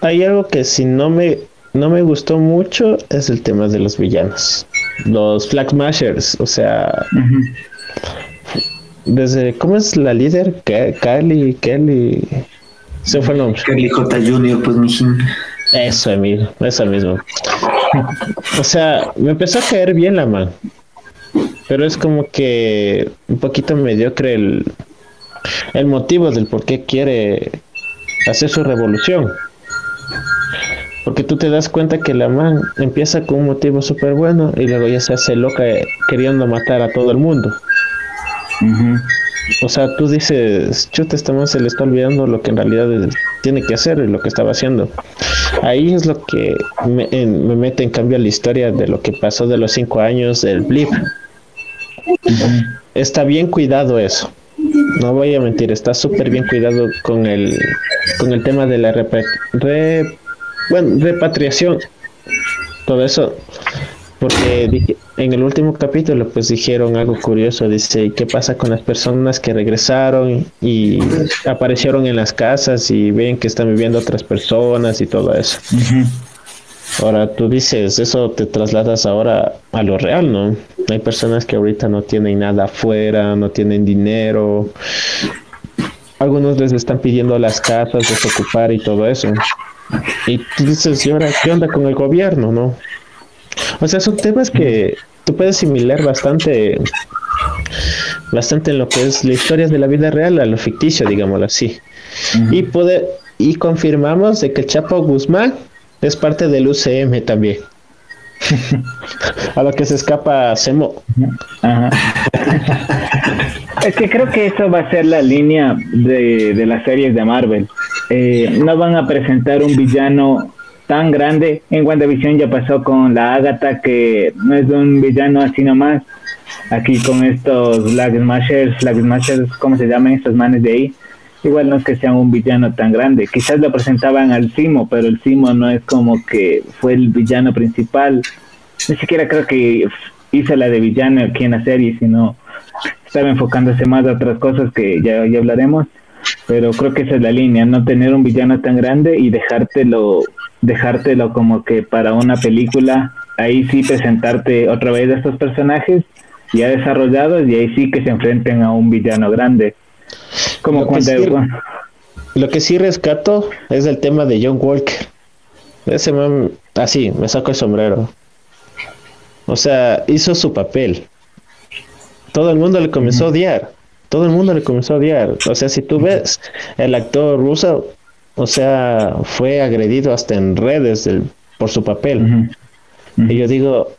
hay algo que si no me, no me gustó mucho es el tema de los villanos los Flag Mashers, o sea, desde, ¿cómo es la líder? Kelly, Kelly, se fue el nombre. Kelly J. Junior, pues mi Eso, Emil, eso mismo. o sea, me empezó a caer bien la man, pero es como que un poquito mediocre el, el motivo del por qué quiere hacer su revolución. Porque tú te das cuenta que la man empieza con un motivo súper bueno y luego ya se hace loca queriendo matar a todo el mundo. O sea, tú dices, chuta, esta man se le está olvidando lo que en realidad tiene que hacer y lo que estaba haciendo. Ahí es lo que me, mete en cambio a la historia de lo que pasó de los cinco años del blip. Está bien cuidado eso. No voy a mentir, está súper bien cuidado con el, con el tema de la rep bueno, repatriación, todo eso, porque en el último capítulo pues dijeron algo curioso, dice, ¿qué pasa con las personas que regresaron y aparecieron en las casas y ven que están viviendo otras personas y todo eso? Ahora tú dices, eso te trasladas ahora a lo real, ¿no? Hay personas que ahorita no tienen nada afuera, no tienen dinero. Algunos les están pidiendo las casas, desocupar y todo eso. Y tú dices, ¿y ahora qué onda con el gobierno, no? O sea, son temas que tú puedes asimilar bastante, bastante en lo que es la historia de la vida real a lo ficticio, digámoslo así. Y puede, y confirmamos de que el Chapo Guzmán es parte del UCM también. a lo que se escapa Semo. es que creo que eso va a ser la línea de, de las series de Marvel. Eh, no van a presentar un villano tan grande. En WandaVision ya pasó con la Agatha, que no es un villano así nomás. Aquí con estos Flag Smashers, Flag Smashers, ¿cómo se llaman estos manes de ahí? Igual no es que sean un villano tan grande. Quizás lo presentaban al Simo, pero el Simo no es como que fue el villano principal. Ni siquiera creo que hizo la de villano aquí en la serie, sino estaba enfocándose más a otras cosas que ya, ya hablaremos pero creo que esa es la línea, no tener un villano tan grande y dejártelo, dejártelo como que para una película, ahí sí presentarte otra vez a estos personajes ya desarrollados y ahí sí que se enfrenten a un villano grande. Como lo cuando... Que sí, lo que sí rescato es el tema de John Walker. Ese man, así, me saco el sombrero. O sea, hizo su papel. Todo el mundo le comenzó a odiar todo el mundo le comenzó a odiar. O sea, si tú ves el actor ruso, o sea, fue agredido hasta en redes por su papel. Y yo digo,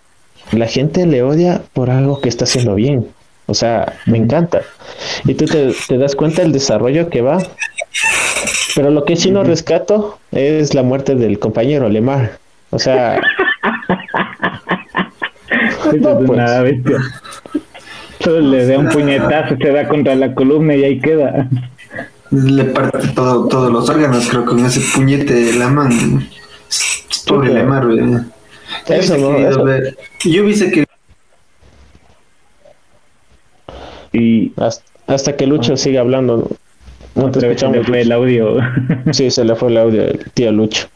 la gente le odia por algo que está haciendo bien. O sea, me encanta. Y tú te, das cuenta del desarrollo que va. Pero lo que sí no rescato es la muerte del compañero Lemar. O sea, No, es pues. una bestia. Solo le da un puñetazo, se da contra la columna y ahí queda. Le parte todo, todos los órganos, creo, con ese puñete de la mano. Pobre. Lemar, güey. Yo Eso hubiese no, querido eso- ver- Yo hubiese que Y Hasta, hasta que Lucho siga hablando. No te se le fue el audio. Sí, se le fue el audio al tío Lucho.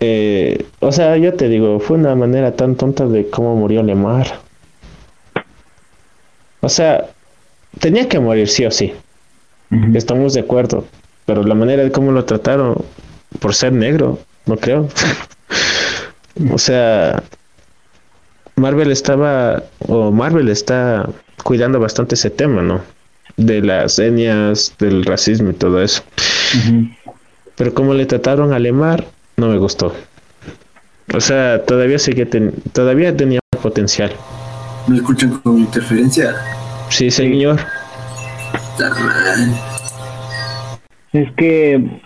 Eh, o sea, yo te digo, fue una manera tan tonta de cómo murió Lemar. O sea, tenía que morir sí o sí. Estamos de acuerdo. Pero la manera de cómo lo trataron, por ser negro, no creo. o sea, Marvel estaba, o Marvel está cuidando bastante ese tema, ¿no? De las etnias, del racismo y todo eso. Pero como le trataron a Lemar, no me gustó. O sea, todavía sigue ten- todavía tenía potencial. me escuchan con interferencia. Sí, señor. Es que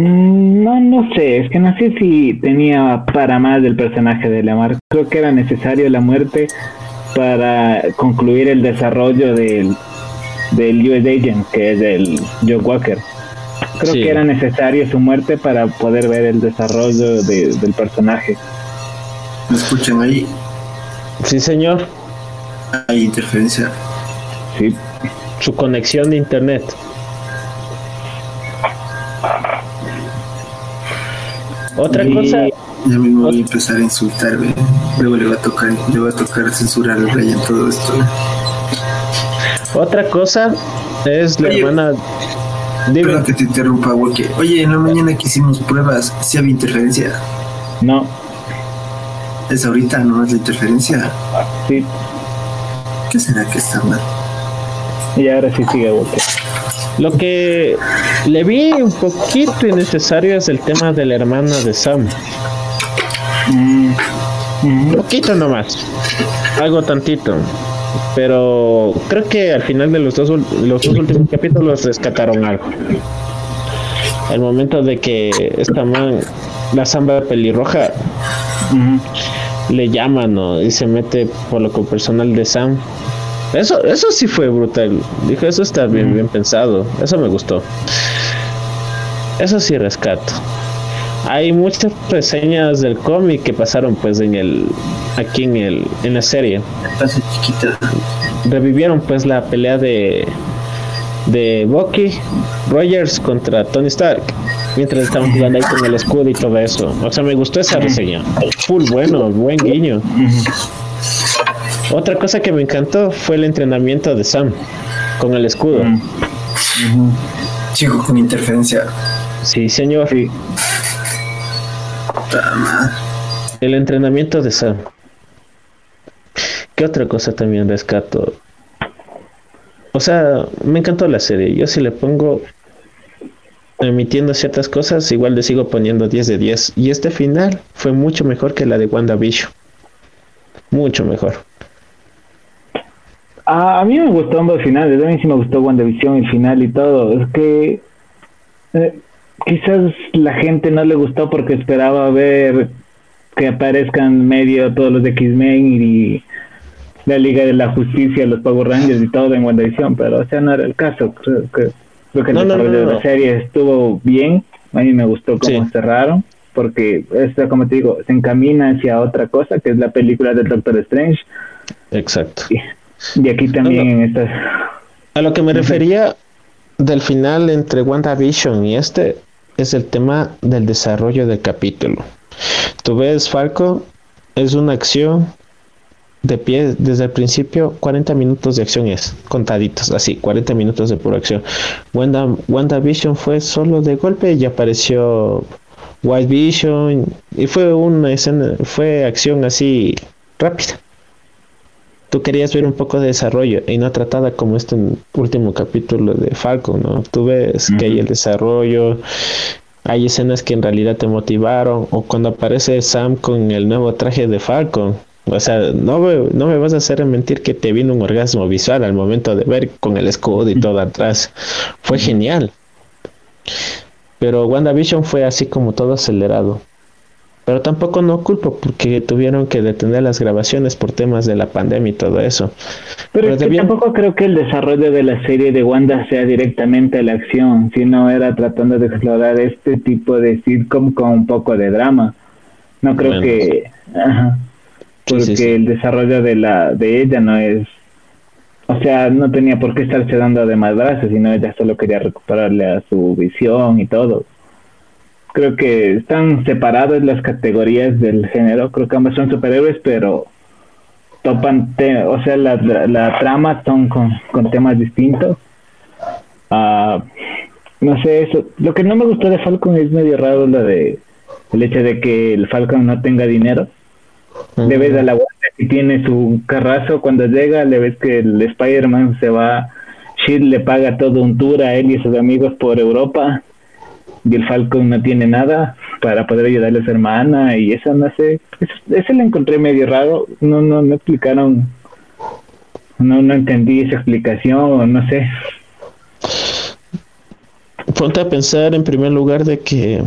no, no sé, es que no sé si tenía para más del personaje de Lamar. Creo que era necesario la muerte para concluir el desarrollo del, del US Agent, que es el Joe Walker. Creo Sí. que era necesario su muerte para poder ver el desarrollo de- del personaje. Me escuchan ahí. Sí, señor. Hay interferencia. Sí, Su conexión de internet. Otra Y- cosa, Ya mismo voy a empezar a insultar, güey. Luego le va a tocar, le va a tocar censurar al rey en todo esto. otra cosa es la Oye. hermana. Dime, Perdón que te interrumpa, Wookie. Oye, en la mañana que hicimos pruebas, si había interferencia. no, Es ahorita, no es la interferencia. sí, ¿Qué será que está mal? y ahora sí sigue Walker. Lo que le vi un poquito innecesario es el tema de la hermana de Sam. Mm, Un poquito nomás. Algo tantito. Pero creo que al final de los dos, los dos últimos capítulos rescataron algo. El momento de que esta man, la samba pelirroja, le llama, ¿no? Y se mete por lo que personal de Sam. Eso, eso sí fue brutal. Dijo, eso está bien, bien pensado. Eso me gustó. Eso sí rescato. Hay muchas reseñas del cómic que pasaron pues en el aquí en el en la serie. Chiquita. Revivieron pues la pelea de de Bucky Rogers contra Tony Stark mientras estaban jugando ahí con el escudo y todo eso. O sea, me gustó esa reseña. Full bueno, buen guiño. Otra cosa que me encantó fue el entrenamiento de Sam con el escudo. Mm. Chico con interferencia. Sí, señor. Sí. El entrenamiento de Sam. ¿Qué otra cosa también rescato? O sea, me encantó la serie. Yo si le pongo emitiendo ciertas cosas, igual le sigo poniendo 10 de 10. Y este final fue mucho mejor que la de WandaVision. Mucho mejor. A, a mí me gustó ambos finales, a mí sí me gustó WandaVision, el final y todo. Es que eh, quizás la gente no le gustó porque esperaba ver que aparezcan medio todos los X-Men y la Liga de la Justicia, los Power Rangers y todo en WandaVision, pero o sea, no era el caso. Creo que, creo que el No, desarrollo no, de la serie estuvo bien, a mí me gustó cómo Sí. cerraron, porque esto, como te digo, se encamina hacia otra cosa, que es la película del Doctor Strange. Exacto. Y aquí también No, en estas... A lo que me refería del final entre WandaVision y este es el tema del desarrollo del capítulo. Tú ves Falco, es una acción de pie desde el principio, 40 minutos de acción es, contaditos, así, 40 minutos de pura acción. Wanda, WandaVision fue solo de golpe y apareció White Vision y fue una escena, fue acción así rápida. Tú querías ver un poco de desarrollo y no tratada como este último capítulo de Falcon, ¿no? Tú ves que hay el desarrollo, hay escenas que en realidad te motivaron, o cuando aparece Sam con el nuevo traje de Falcon. O sea, no me, no me vas a hacer mentir que te vino un orgasmo visual al momento de ver con el escudo y todo atrás. Fue genial. Pero WandaVision fue así como todo acelerado. Pero tampoco no culpo porque tuvieron que detener las grabaciones por temas de la pandemia y todo eso. Pero, es que tampoco creo que el desarrollo de la serie de Wanda sea directamente la acción, sino era tratando de explorar este tipo de sitcom con un poco de drama. No creo que... Ajá, porque el desarrollo de la de ella no es... O sea, no tenía por qué estarse dando de madrazos, sino ella solo quería recuperarle a su visión y todo creo que están separadas las categorías del género. Creo que ambas son superhéroes, pero topan, o sea, la, la, trama son con, temas distintos. Uh, no sé, eso. Lo que no me gustó de Falcon es medio raro lo de el hecho de que el Falcon no tenga dinero. Le ves a la guardia que tiene su carrazo cuando llega, le ves que el Spider-Man se va, Shield le paga todo un tour a él y a sus amigos por Europa y el Falcon no tiene nada para poder ayudarle a su hermana y eso no sé, eso, lo encontré medio raro, no, no, no explicaron, no, no entendí esa explicación no sé. Ponte a pensar en primer lugar de que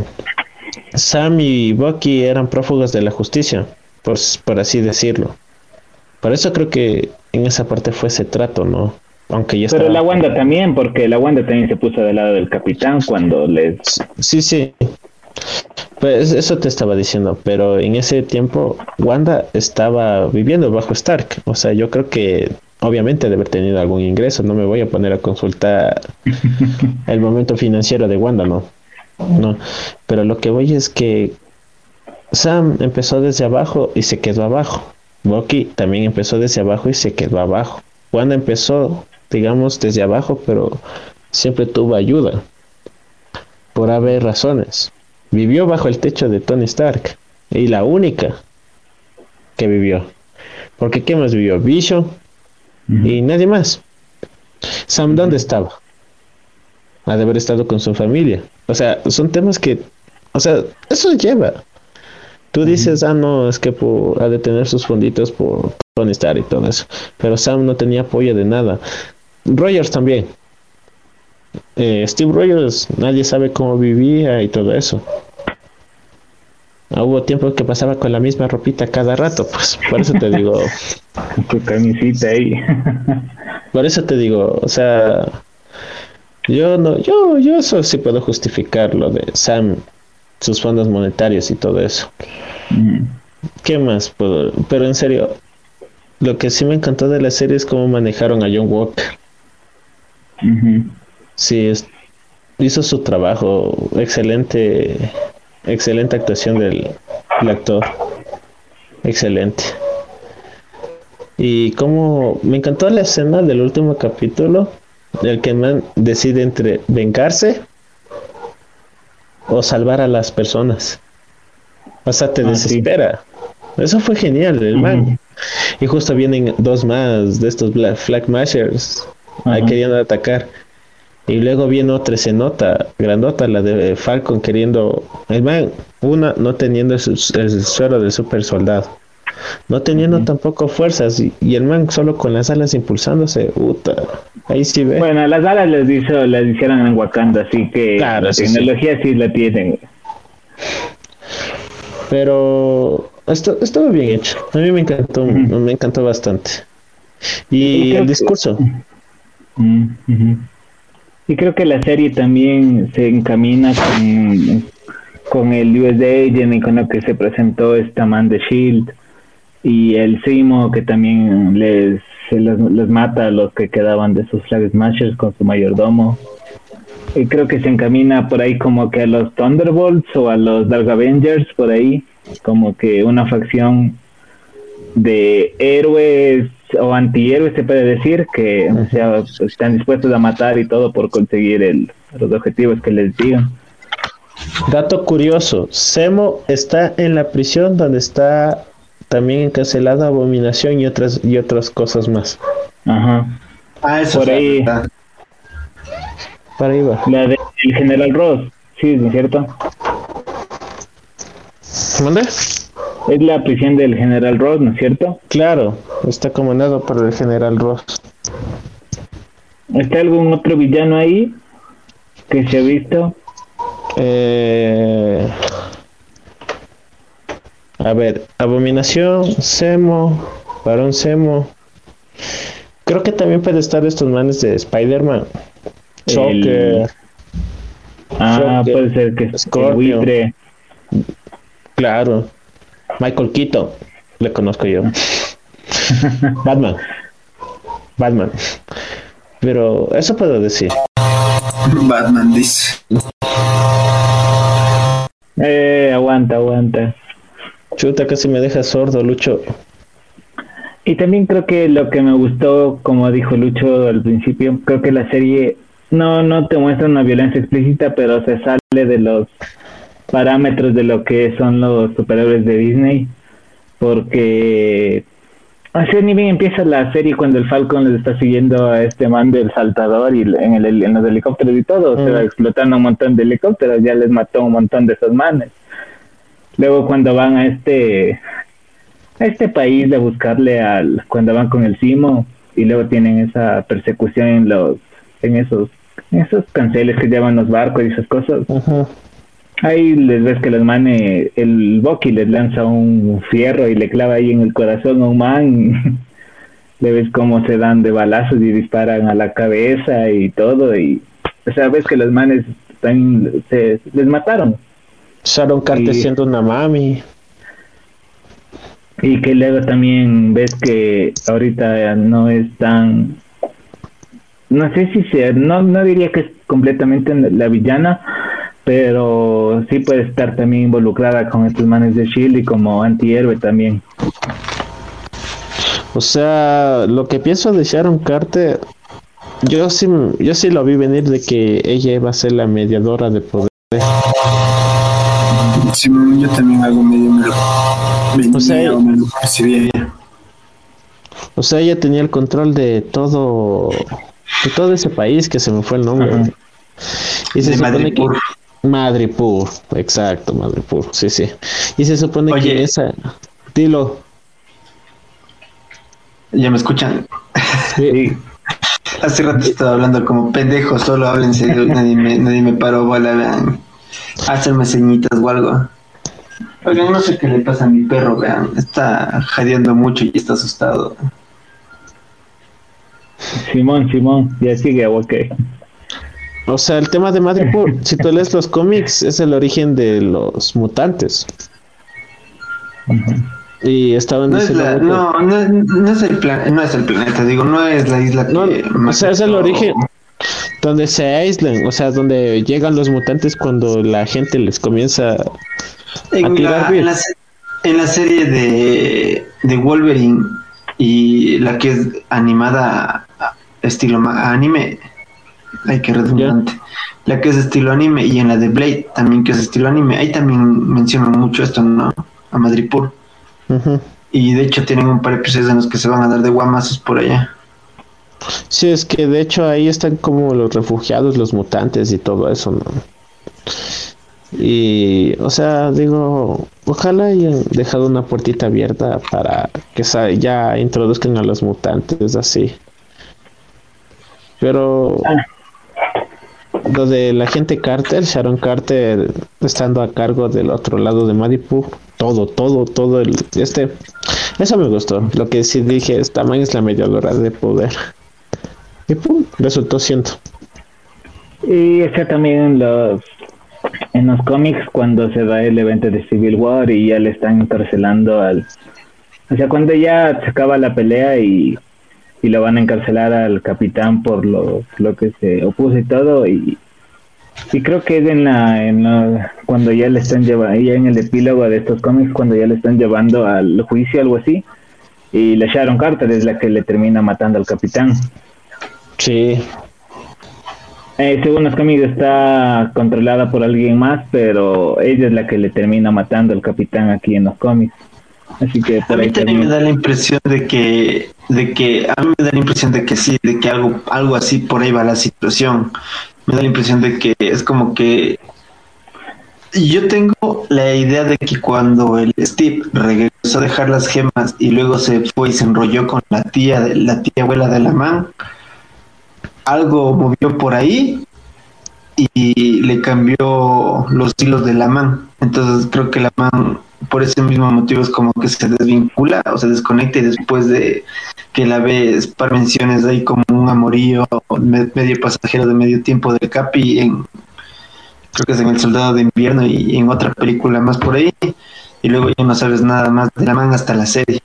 Sam y Bucky eran prófugos de la justicia, por, por así decirlo. Por eso creo que en esa parte fue ese trato, ¿no? Aunque ya Pero la Wanda también, porque la Wanda también se puso del lado del capitán cuando les... Sí, sí. Pues eso te estaba diciendo, pero en ese tiempo Wanda estaba viviendo bajo Stark. O sea, yo creo que obviamente debe haber tenido algún ingreso. No me voy a poner a consultar el momento financiero de Wanda, no. No. Pero lo que voy es que Sam empezó desde abajo y se quedó abajo. Bucky también empezó desde abajo y se quedó abajo. Wanda empezó digamos, desde abajo, pero siempre tuvo ayuda. Por haber razones. Vivió bajo el techo de Tony Stark. Y la única que vivió. Porque ¿qué más vivió? Vision y nadie más. Sam, ¿dónde estaba? Ha de haber estado con su familia. O sea, son temas que, o sea, eso lleva. Tú dices, ah, no, es que ha de tener sus fonditos por Tony Stark y todo eso. Pero Sam no tenía apoyo de nada. Rogers también. Eh, Steve Rogers, nadie sabe cómo vivía y todo eso. Ah, hubo tiempo que pasaba con la misma ropita cada rato, pues por eso te digo. tu camisita ahí. por eso te digo, o sea, yo no, yo, yo eso sí puedo justificar lo de Sam, sus fondos monetarios y todo eso. Mm. ¿Qué más puedo? Pero en serio, lo que sí me encantó de la serie es cómo manejaron a John Walker. Sí, hizo su trabajo. Excelente, excelente actuación del, actor. Excelente. Y como me encantó la escena del último capítulo, del que man decide entre vengarse o salvar a las personas. O sea, te ah, desespera. Eso fue genial, el man. Y justo vienen dos más de estos Black Flag Mashers ahí queriendo atacar. Y luego viene otra escenota, grandota, la de Falcon queriendo, el man, una, no teniendo el, suero del super soldado, no teniendo tampoco fuerzas, y, el man solo con las alas impulsándose, puta, ahí sí ve. Bueno, las alas les hizo, las hicieron en Wakanda, así que la tecnología sí. la tienen. Pero esto estuvo bien hecho, a mí me encantó, me encantó bastante. Y el discurso. Y creo que la serie también se encamina con, con el US Agent y con lo que se presentó esta man de Shield y el Simo que también les, les, mata a los que quedaban de sus Flag Smashers con su mayordomo. Y creo que se encamina por ahí como que a los Thunderbolts o a los Dark Avengers, por ahí, como que una facción de héroes o antihéroes se puede decir que sea, están dispuestos a matar y todo por conseguir el, los objetivos que les digan. Dato curioso, Semo está en la prisión donde está también encarcelada Abominación y otras y otras cosas más. Ajá. Ah, eso por ahí. Para ahí va. La del General Ross, sí, ¿no es cierto? ¿Dónde? Es la prisión del General Ross, ¿no es cierto? Claro, está comandado por el General Ross. ¿Está algún otro villano ahí que se ha visto? Eh... A ver, Abominación, Semo, Barón Semo. Creo que también puede estar estos manes de Spider-Man. Joker. Ah, Joker, puede ser que Scorpio. buitre. Claro. Michael Keaton. Le conozco yo. Batman. Batman. Pero eso puedo decir. Batman dice. Eh, aguanta, aguanta. Chuta, casi me deja sordo, Lucho. Y también creo que lo que me gustó, como dijo Lucho al principio, creo que la serie no, no te muestra una violencia explícita, pero se sale de los parámetros de lo que son los superhéroes de Disney, porque así ni bien empieza la serie cuando el Falcon les está siguiendo a este man del saltador y en, el, en los helicópteros y todo, se Mm. va explotando un montón de helicópteros, ya les mató un montón de esos manes. Luego cuando van a este a este país de buscarle al cuando van con el Simo y luego tienen esa persecución en los en esos en esos canceles que llevan los barcos y esas cosas. Ahí les ves que los manes, el Bucky les lanza un fierro y le clava ahí en el corazón a un man. le ves cómo se dan de balazos y disparan a la cabeza y todo. Y, o sea, ves que los manes están, se, les mataron. Sharon Carter siendo una mami. Y que luego también ves que ahorita no es tan... No sé si sea, no, no diría que es completamente la villana, pero sí puede estar también involucrada con estos manes de Shield y como antihéroe también. O sea, lo que pienso de Sharon Carter, yo sí, yo sí lo vi venir de que ella iba a ser la mediadora de poder. Sí, yo también algo medio me lo, O sea, o me lo. O sea, ella tenía el control de todo, de todo ese país que se me fue el nombre. Ajá. Y se De supone que Madripoor, exacto, Madripoor, sí, sí. Y se supone que Oye. esa, dilo, ¿Ya me escuchan? Sí, Hace rato estaba hablando como pendejo, solo hablen serio, nadie me, nadie me paró bola, vean. Hacerme ceñitas o algo. Oigan, no sé qué le pasa a mi perro, vean. Está jadeando mucho y está asustado. Simón, Simón, ya sigue, ok. O sea, el tema de Madripoor, si tú lees los cómics, es el origen de los mutantes. Y estaban No es, la, no, no, no es el plan, no es el planeta, digo, no es la isla que o sea, es el origen donde se aíslan, o sea, donde llegan los mutantes cuando la gente les comienza a En tirar la, bien. en, la, en la serie de, de Wolverine y la que es animada a- estilo ma- anime, ay que redundante, la que es estilo anime y en la de Blade también que es estilo anime, ahí también mencionan mucho esto, ¿no? A Madripoor. Ujú. Y de hecho tienen un par de episodios en los que se van a dar de guamazos por allá. Sí, es que de hecho ahí están como los refugiados, los mutantes y todo eso, ¿no? Y, o sea, digo, ojalá hayan dejado una puertita abierta para que ya introduzcan a los mutantes así. Pero lo de la gente Carter, Sharon Carter estando a cargo del otro lado de Madipur, todo, todo, todo el este, eso me gustó. Lo que sí dije, esta man es la mediadora de poder. Y pum, resultó siendo. Y está también en los, en los cómics cuando se da el evento de Civil War y ya le están encarcelando al... O sea, cuando ya se acaba la pelea y, y lo van a encarcelar al capitán por lo, lo que se opuso y todo y, y creo que es en la, en la cuando ya le están llevando, ya en el epílogo de estos cómics cuando ya le están llevando al juicio algo así y la Sharon Carter es la que le termina matando al capitán. Sí, Eh, según los cómics está controlada por alguien más, pero ella es la que le termina matando al capitán aquí en los cómics. Así que A por ahí mí también me da la impresión de que, de que, a mí me da la impresión de que sí, de que algo, algo así por ahí va la situación. Me da la impresión de que es como que yo tengo la idea de que cuando el Steve regresó a dejar las gemas y luego se fue y se enrolló con la tía, de- la tía abuela de la man, algo movió por ahí y le cambió los hilos de la man. Entonces creo que la man por ese mismo motivo es como que se desvincula o se desconecta y después de que la ves para menciones ahí como un amorío medio pasajero de medio tiempo del Capi en creo que es en El Soldado de Invierno y en otra película más por ahí y luego ya no sabes nada más de la manga hasta la serie.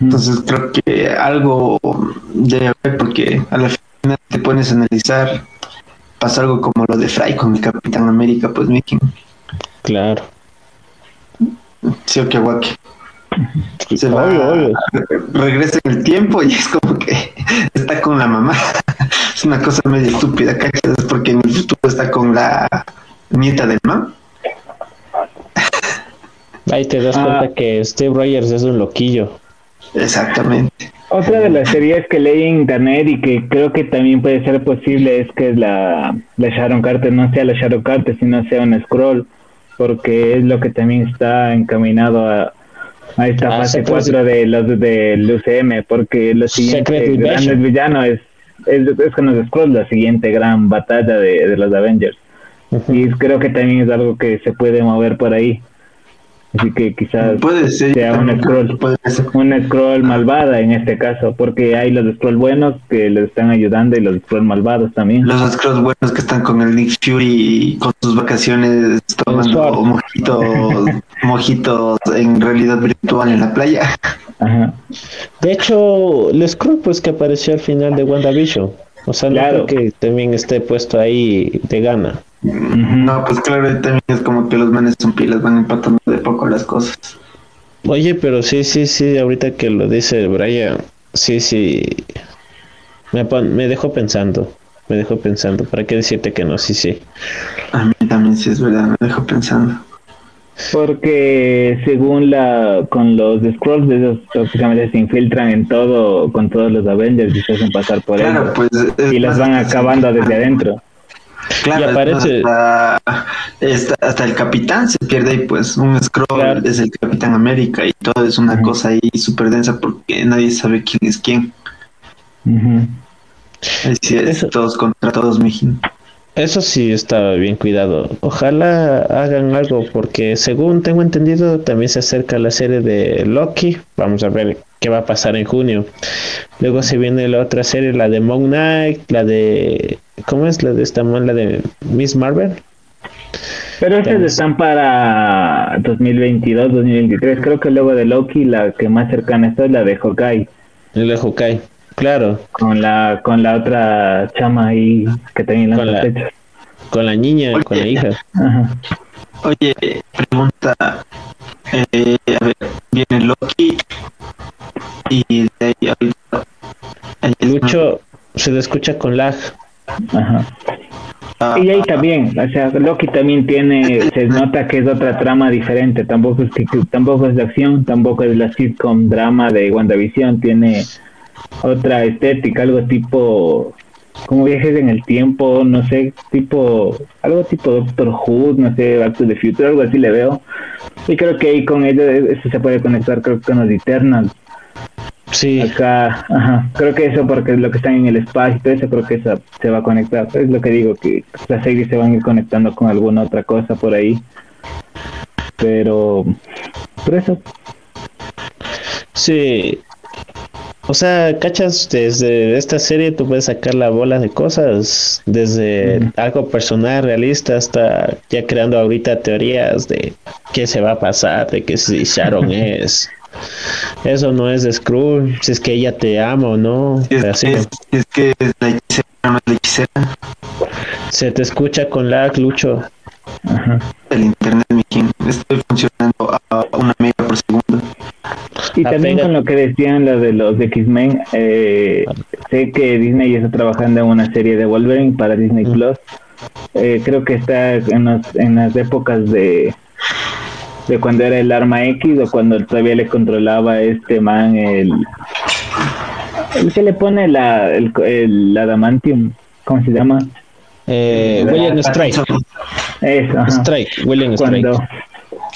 Entonces creo que algo debe haber porque a la final te pones a analizar pasa algo como lo de Fry con el Capitán América, pues Mickey. Claro. Sí, o que Se va, regresa en el tiempo y es como que está con la mamá. es una cosa medio estúpida, ¿cachas? Porque en el futuro está con la nieta del mamá. Ahí te das cuenta ah. que Steve Rogers es un loquillo. Exactamente. Otra de las series que leí en internet y que creo que también puede ser posible es que la, la Sharon Carter no sea la Sharon Carter, sino sea un scroll porque es lo que también está encaminado a, a esta ah, fase 4 de los del UCM, porque lo siguiente gran villano es, es, es con los Scrolls, la siguiente gran batalla de, de los Avengers. Y creo que también es algo que se puede mover por ahí. Así que quizás puede ser, sea un scroll, un scroll malvada en este caso, porque hay los scroll buenos que les están ayudando y los scroll malvados también. Los scroll buenos que están con el Nick Fury con sus vacaciones tomando mojitos, mojitos en realidad virtual en la playa. Ajá. De hecho, el scroll pues que apareció al final de WandaVision. O sea, claro. que también esté puesto ahí de gana. No, pues claro, también es como que los manes son pilas, van empatando de poco las cosas. Oye, pero sí, sí, sí, ahorita que lo dice Brian, sí, sí, me, me dejó pensando, me dejó pensando, ¿para qué decirte que no? Sí, sí. A mí también sí es verdad, me dejó pensando. Porque según la con los Scrolls, ellos prácticamente se infiltran en todo, con todos los Avengers y se hacen pasar por claro, Pues, y las van acabando desde adentro. Claro, aparece... hasta, el capitán se pierde y pues un scroll es el Capitán América y todo es una cosa ahí súper densa porque nadie sabe quién es quién. Así es, todos contra todos, mijín. Eso sí está bien cuidado. Ojalá hagan algo porque según tengo entendido también se acerca la serie de Loki. Vamos a ver qué va a pasar en junio. Luego se viene la otra serie, la de Moon Knight, la de ¿cómo es la de esta la de Miss Marvel? Pero estas están para 2022, 2023. Creo que luego de Loki la que más cercana está es la de Hawkeye. La de Hawkeye. Claro. Con la, con la otra chama ahí que también la con, la, con la niña, con la hija. Oye, pregunta. Eh, a ver, viene Loki y de ahí ahorita. Lucho se le escucha con lag. Ajá. Ah, y ahí también, o sea, Loki también tiene, se nota que es otra trama diferente, tampoco es que, tampoco es de acción, tampoco es la sitcom drama de WandaVision, tiene otra estética, algo tipo como viajes en el tiempo, no sé, tipo, algo tipo Doctor Who, no sé, Back to the Future, algo así le veo. Y creo que ahí con ello eso se puede conectar creo que con los Eternals. Sí. Acá, ajá, creo que eso porque lo que están en el espacio y todo eso, creo que eso se va a conectar. Es lo que digo, que las series se van a ir conectando con alguna otra cosa por ahí. Pero, por eso. Sí, o sea, cachas, desde esta serie tú puedes sacar la bola de cosas, desde algo personal, realista, hasta ya creando ahorita teorías de qué se va a pasar, de que si Sharon es. Eso no es de Skrull, si es que ella te ama o no. Es, es, que es la hechicera, Se te escucha con lag, Lucho. El internet, mi estoy funcionando a una mega por segundo. Y también con lo que decían lo de los X-Men, eh, sé que Disney está trabajando en una serie de Wolverine para Disney Plus. Eh, creo que está en, en las épocas de, de cuando era el arma X o cuando todavía le controlaba este man el, el que le pone la, el, el adamantium, ¿cómo se llama? Eh, William Strike. Eso, Strike, William Strike.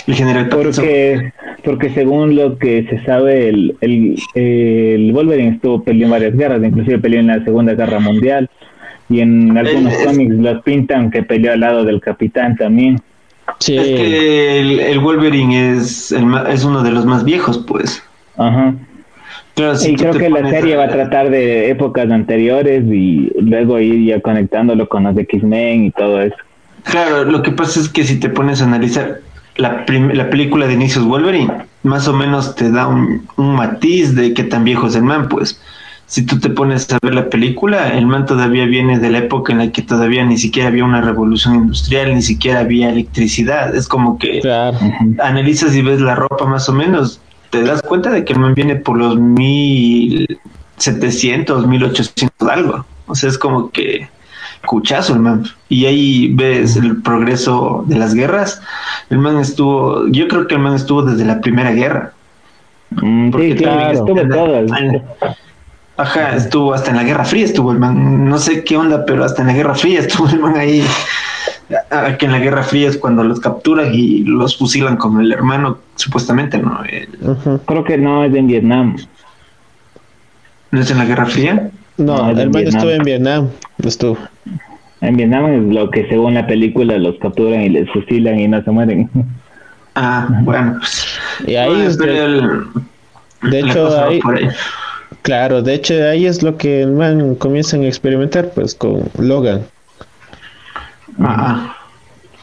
El general porque porque según lo que se sabe, el, el, el Wolverine estuvo peleando en varias guerras, inclusive peleó en la Segunda Guerra Mundial, y en algunos cómics los pintan que peleó al lado del Capitán también. Sí. Es que el, el Wolverine es, el es uno de los más viejos, pues. Ajá. Claro, si y creo que la serie a- va a tratar de épocas anteriores y luego ir ya conectándolo con los X-Men y todo eso. Claro, lo que pasa es que si te pones a analizar la, la película de inicios Wolverine, más o menos te da un, un matiz de qué tan viejo es el man, pues. Si tú te pones a ver la película, el man todavía viene de la época en la que todavía ni siquiera había una revolución industrial, ni siquiera había electricidad. Es como que Claro. analizas y ves la ropa más o menos, te das cuenta de que el man viene por los 1700, 1800 algo. O sea, es como que cuchazo el man. Y ahí ves el progreso de las guerras. El man estuvo, yo creo que el man estuvo desde la primera guerra. Mm, sí, claro, estuvo está en la- todas. en- Ajá, estuvo hasta en la Guerra Fría, estuvo el man, no sé qué onda, pero hasta en la Guerra Fría estuvo el man ahí. Ah, Que en la Guerra Fría es cuando los capturan y los fusilan con el hermano, supuestamente, ¿no? El-. Creo que no es en Vietnam. ¿No es en la Guerra Fría? No, el Vietnam. estuvo en Vietnam. Estuvo. En Vietnam es lo que según la película los capturan y les fusilan y no se mueren. Ah, bueno, pues. Y ahí bueno, es pero de, el- de hecho, ahí. Claro, de hecho ahí es lo que el man comienzan a experimentar, pues con Logan. Ah,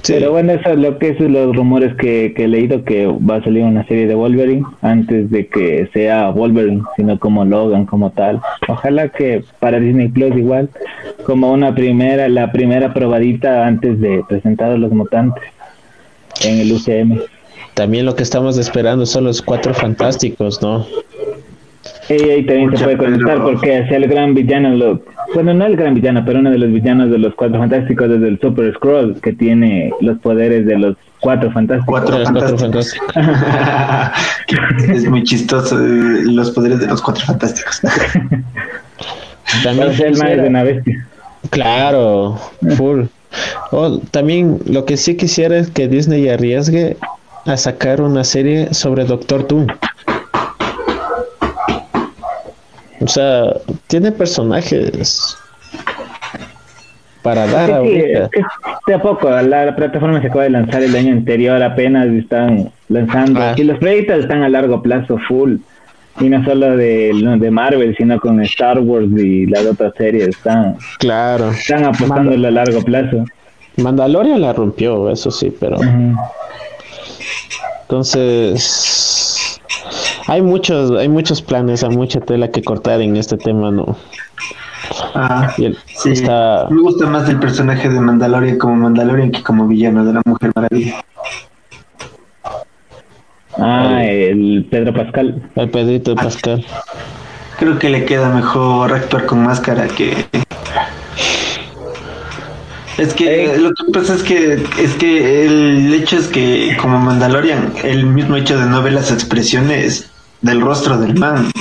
Sí. Pero bueno, eso es lo que es los rumores que, que he leído que va a salir una serie de Wolverine antes de que sea Wolverine, sino como Logan, como tal. Ojalá que para Disney Plus igual, como una primera, la primera probadita antes de presentar a los mutantes en el UCM. También lo que estamos esperando son los cuatro fantásticos, ¿no? Y ahí también se puede conectar porque hacia el gran villano, lo, bueno, no el gran villano, pero uno de los villanos de los cuatro fantásticos es el Super Scroll, que tiene los poderes de los cuatro fantásticos. Cuatro Los cuatro fantásticos. es muy chistoso eh, los poderes de los cuatro fantásticos. También el más de una bestia. Claro, full. Oh, también lo que sí quisiera es que Disney arriesgue a sacar una serie sobre Doctor Doom. O sea, tiene personajes para dar Sí, ahorita. es que de a poco, la, la plataforma se acaba de lanzar el año anterior, apenas están lanzando. Ah. Y los proyectos están a largo plazo, full. Y no solo de, de Marvel, sino con Star Wars y las otras series. Están, Claro. están apostando a largo plazo. Mandalorian la rompió, eso sí, pero entonces hay muchos, hay muchos planes, hay mucha tela que cortar en este tema, ¿no? Ah, el- sí. está Me gusta más el personaje de Mandalorian como Mandalorian que como villano de la Mujer Maravilla. Ah, el Pedro Pascal. el Pedrito Pascal. Creo que le queda mejor actuar con máscara que. Es que Eh. lo que pasa es que es que el hecho es que como Mandalorian, el mismo hecho de no ver las expresiones del rostro del man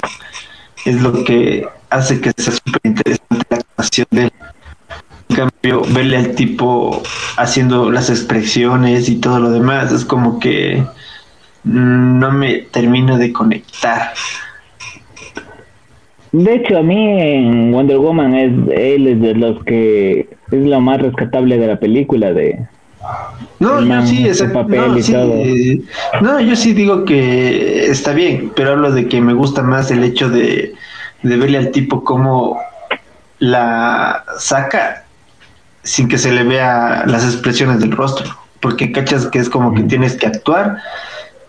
es lo que hace que sea súper interesante la actuación de él. En cambio, verle al tipo haciendo las expresiones y todo lo demás es como que mm, no me termino de conectar. De hecho, a mí en Wonder Woman es él es de los que es lo más rescatable de la película de No, yo sí, exacto. papel No, y sí, todo. eh, no, yo sí digo que está bien, pero hablo de que me gusta más el hecho de, de verle al tipo cómo la saca sin que se le vea las expresiones del rostro, porque cachas que es como que tienes que actuar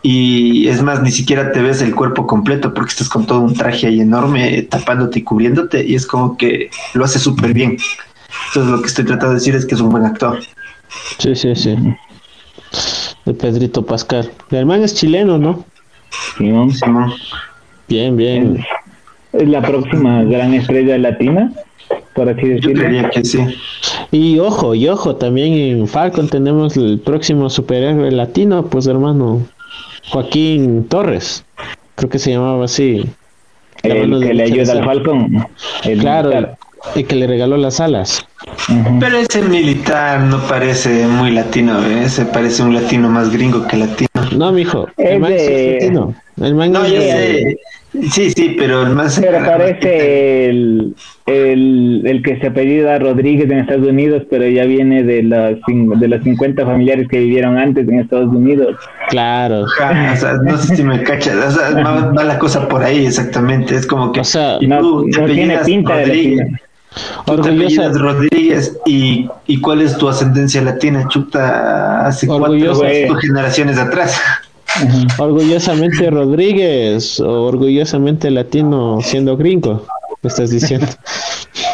y es más, ni siquiera te ves el cuerpo completo porque estás con todo un traje ahí enorme tapándote y cubriéndote y es como que lo hace súper bien. Entonces lo que estoy tratando de decir es que es un buen actor. Sí, sí, sí. El Pedrito Pascal. El man es chileno, ¿no? Simón. Simón. Bien, bien. Es la próxima gran estrella latina, por así Yo decirlo. creería que sí. Y ojo, y ojo, también en Falcon tenemos el próximo superhéroe latino, pues hermano, Joaquín Torres, creo que se llamaba así. La mano El que le ayuda al. Falcon. El Claro, militar. y que le regaló las alas. Pero ese militar no parece muy latino, ¿eh? Se parece un latino más gringo que latino. No, mijo, Es el man es latino. El man No, es yo de- sé. Sí, sí, pero el más. Pero parece el, el, el que se apellida Rodríguez en Estados Unidos, pero ya viene de las, cin- de las 50 familiares que vivieron antes en Estados Unidos. Claro. O sea, no sé si me cachas. O sea, va, va la cosa por ahí, exactamente. Es como que. O sea, y No, tú te no tiene apellidas pinta de Rodríguez, latina. Tú Orgullosa- Rodríguez y, y cuál es tu ascendencia latina, chuta, hace Orgullosa- cuatro cinco generaciones atrás. Orgullosamente Rodríguez o orgullosamente latino siendo gringo, me estás diciendo.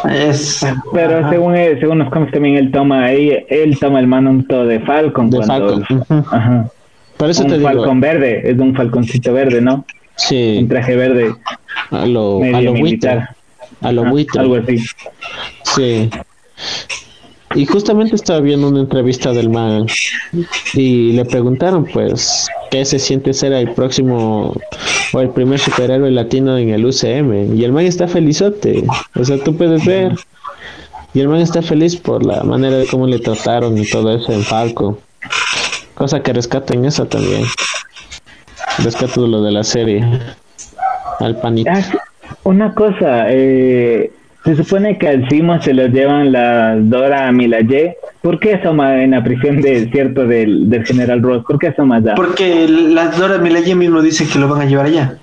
Es, Pero ajá. según él- según los cómics también él toma él, él toma el manto de Falcon De cuando Falcon. Ajá, Por eso un te digo, Falcon verde, es un falconcito verde, ¿no? sí, Un traje verde a lo, a medio buitre, militar. a lo Ajá, buitre. algo así. Sí. Y justamente estaba viendo una entrevista del man y le preguntaron pues qué se siente ser el próximo o el primer superhéroe latino en el UCM y el man está felizote, o sea, tú puedes ver y el man está feliz por la manera de cómo le trataron y todo eso en Falco. Cosa que rescata en esa también. Rescato lo de la serie. Al panito. Ah, una cosa, eh, se supone que al Simo se lo llevan las Dora Milaje. ¿Por qué asoma en la prisión de cierto del, del general Ross? ¿Por qué asoma allá? Porque la Dora Milaje mismo dice que lo van a llevar allá.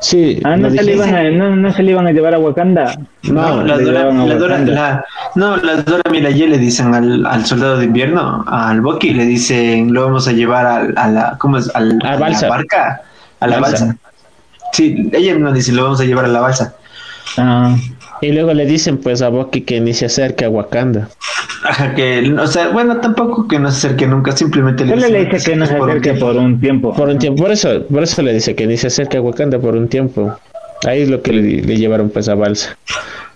Sí, Ah, no se, le iban a, no, no se le iban a llevar a Wakanda. No, la Dora, a la Dora, Wakanda. la- no, la Dora Milaje le dicen al, al soldado de invierno, al Bucky, le dicen, lo vamos a llevar al- a, la, ¿cómo es? Al, A a balsa. la barca, a la Balsa. balsa. Sí, ella no dice, lo vamos a llevar a la balsa. Ah, Y luego le dicen pues a Bucky que ni se acerque a Wakanda. Ajá, que, o sea, bueno, tampoco que no se acerque nunca, simplemente le le dice que no se por un acerque tiempo. por un tiempo. Por un tiempo, por eso, por eso le dice que ni se acerque a Wakanda por un tiempo. Ahí es lo que le, le llevaron pues a Balsa.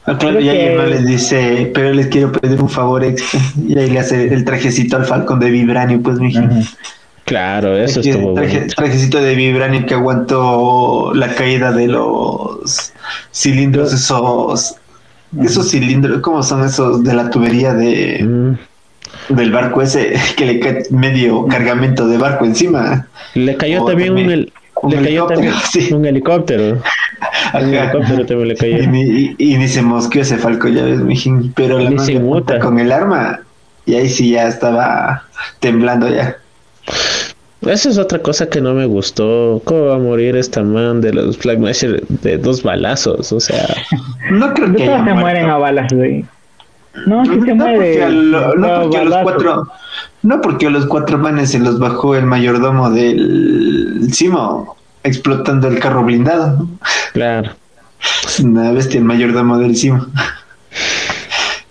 Ah, claro, y ahí que- man les dice, pero les quiero pedir un favor extra. Y ahí le hace el trajecito al Falcon de Vibranio, pues, mi Ajá. Claro, eso Traje- estuvo traje- bonito. trajecito de vibranio que aguantó la caída de los cilindros, esos, esos cilindros, ¿cómo son esos de la tubería de, Mm. del barco ese que le cae medio cargamento de barco encima? Le cayó también un, también hel- un le cayó helicóptero, también sí. un helicóptero. Un Ajá. helicóptero también le Y cayó. ni, y, y ni se mosqueó ese falco, ya ves, mijín. Pero la Ni se muta. con el arma y ahí sí ya estaba temblando ya. Esa es otra cosa que no me gustó. ¿Cómo va a morir esta man de los Flag Masher de dos balazos? O sea, No creo que se mueren a balas, güey. No, sí se No muere. porque, a lo- no porque a los cuatro, no porque a los cuatro manes se los bajó el mayordomo del Simo explotando el carro blindado. claro. Una bestia el mayordomo del Simo.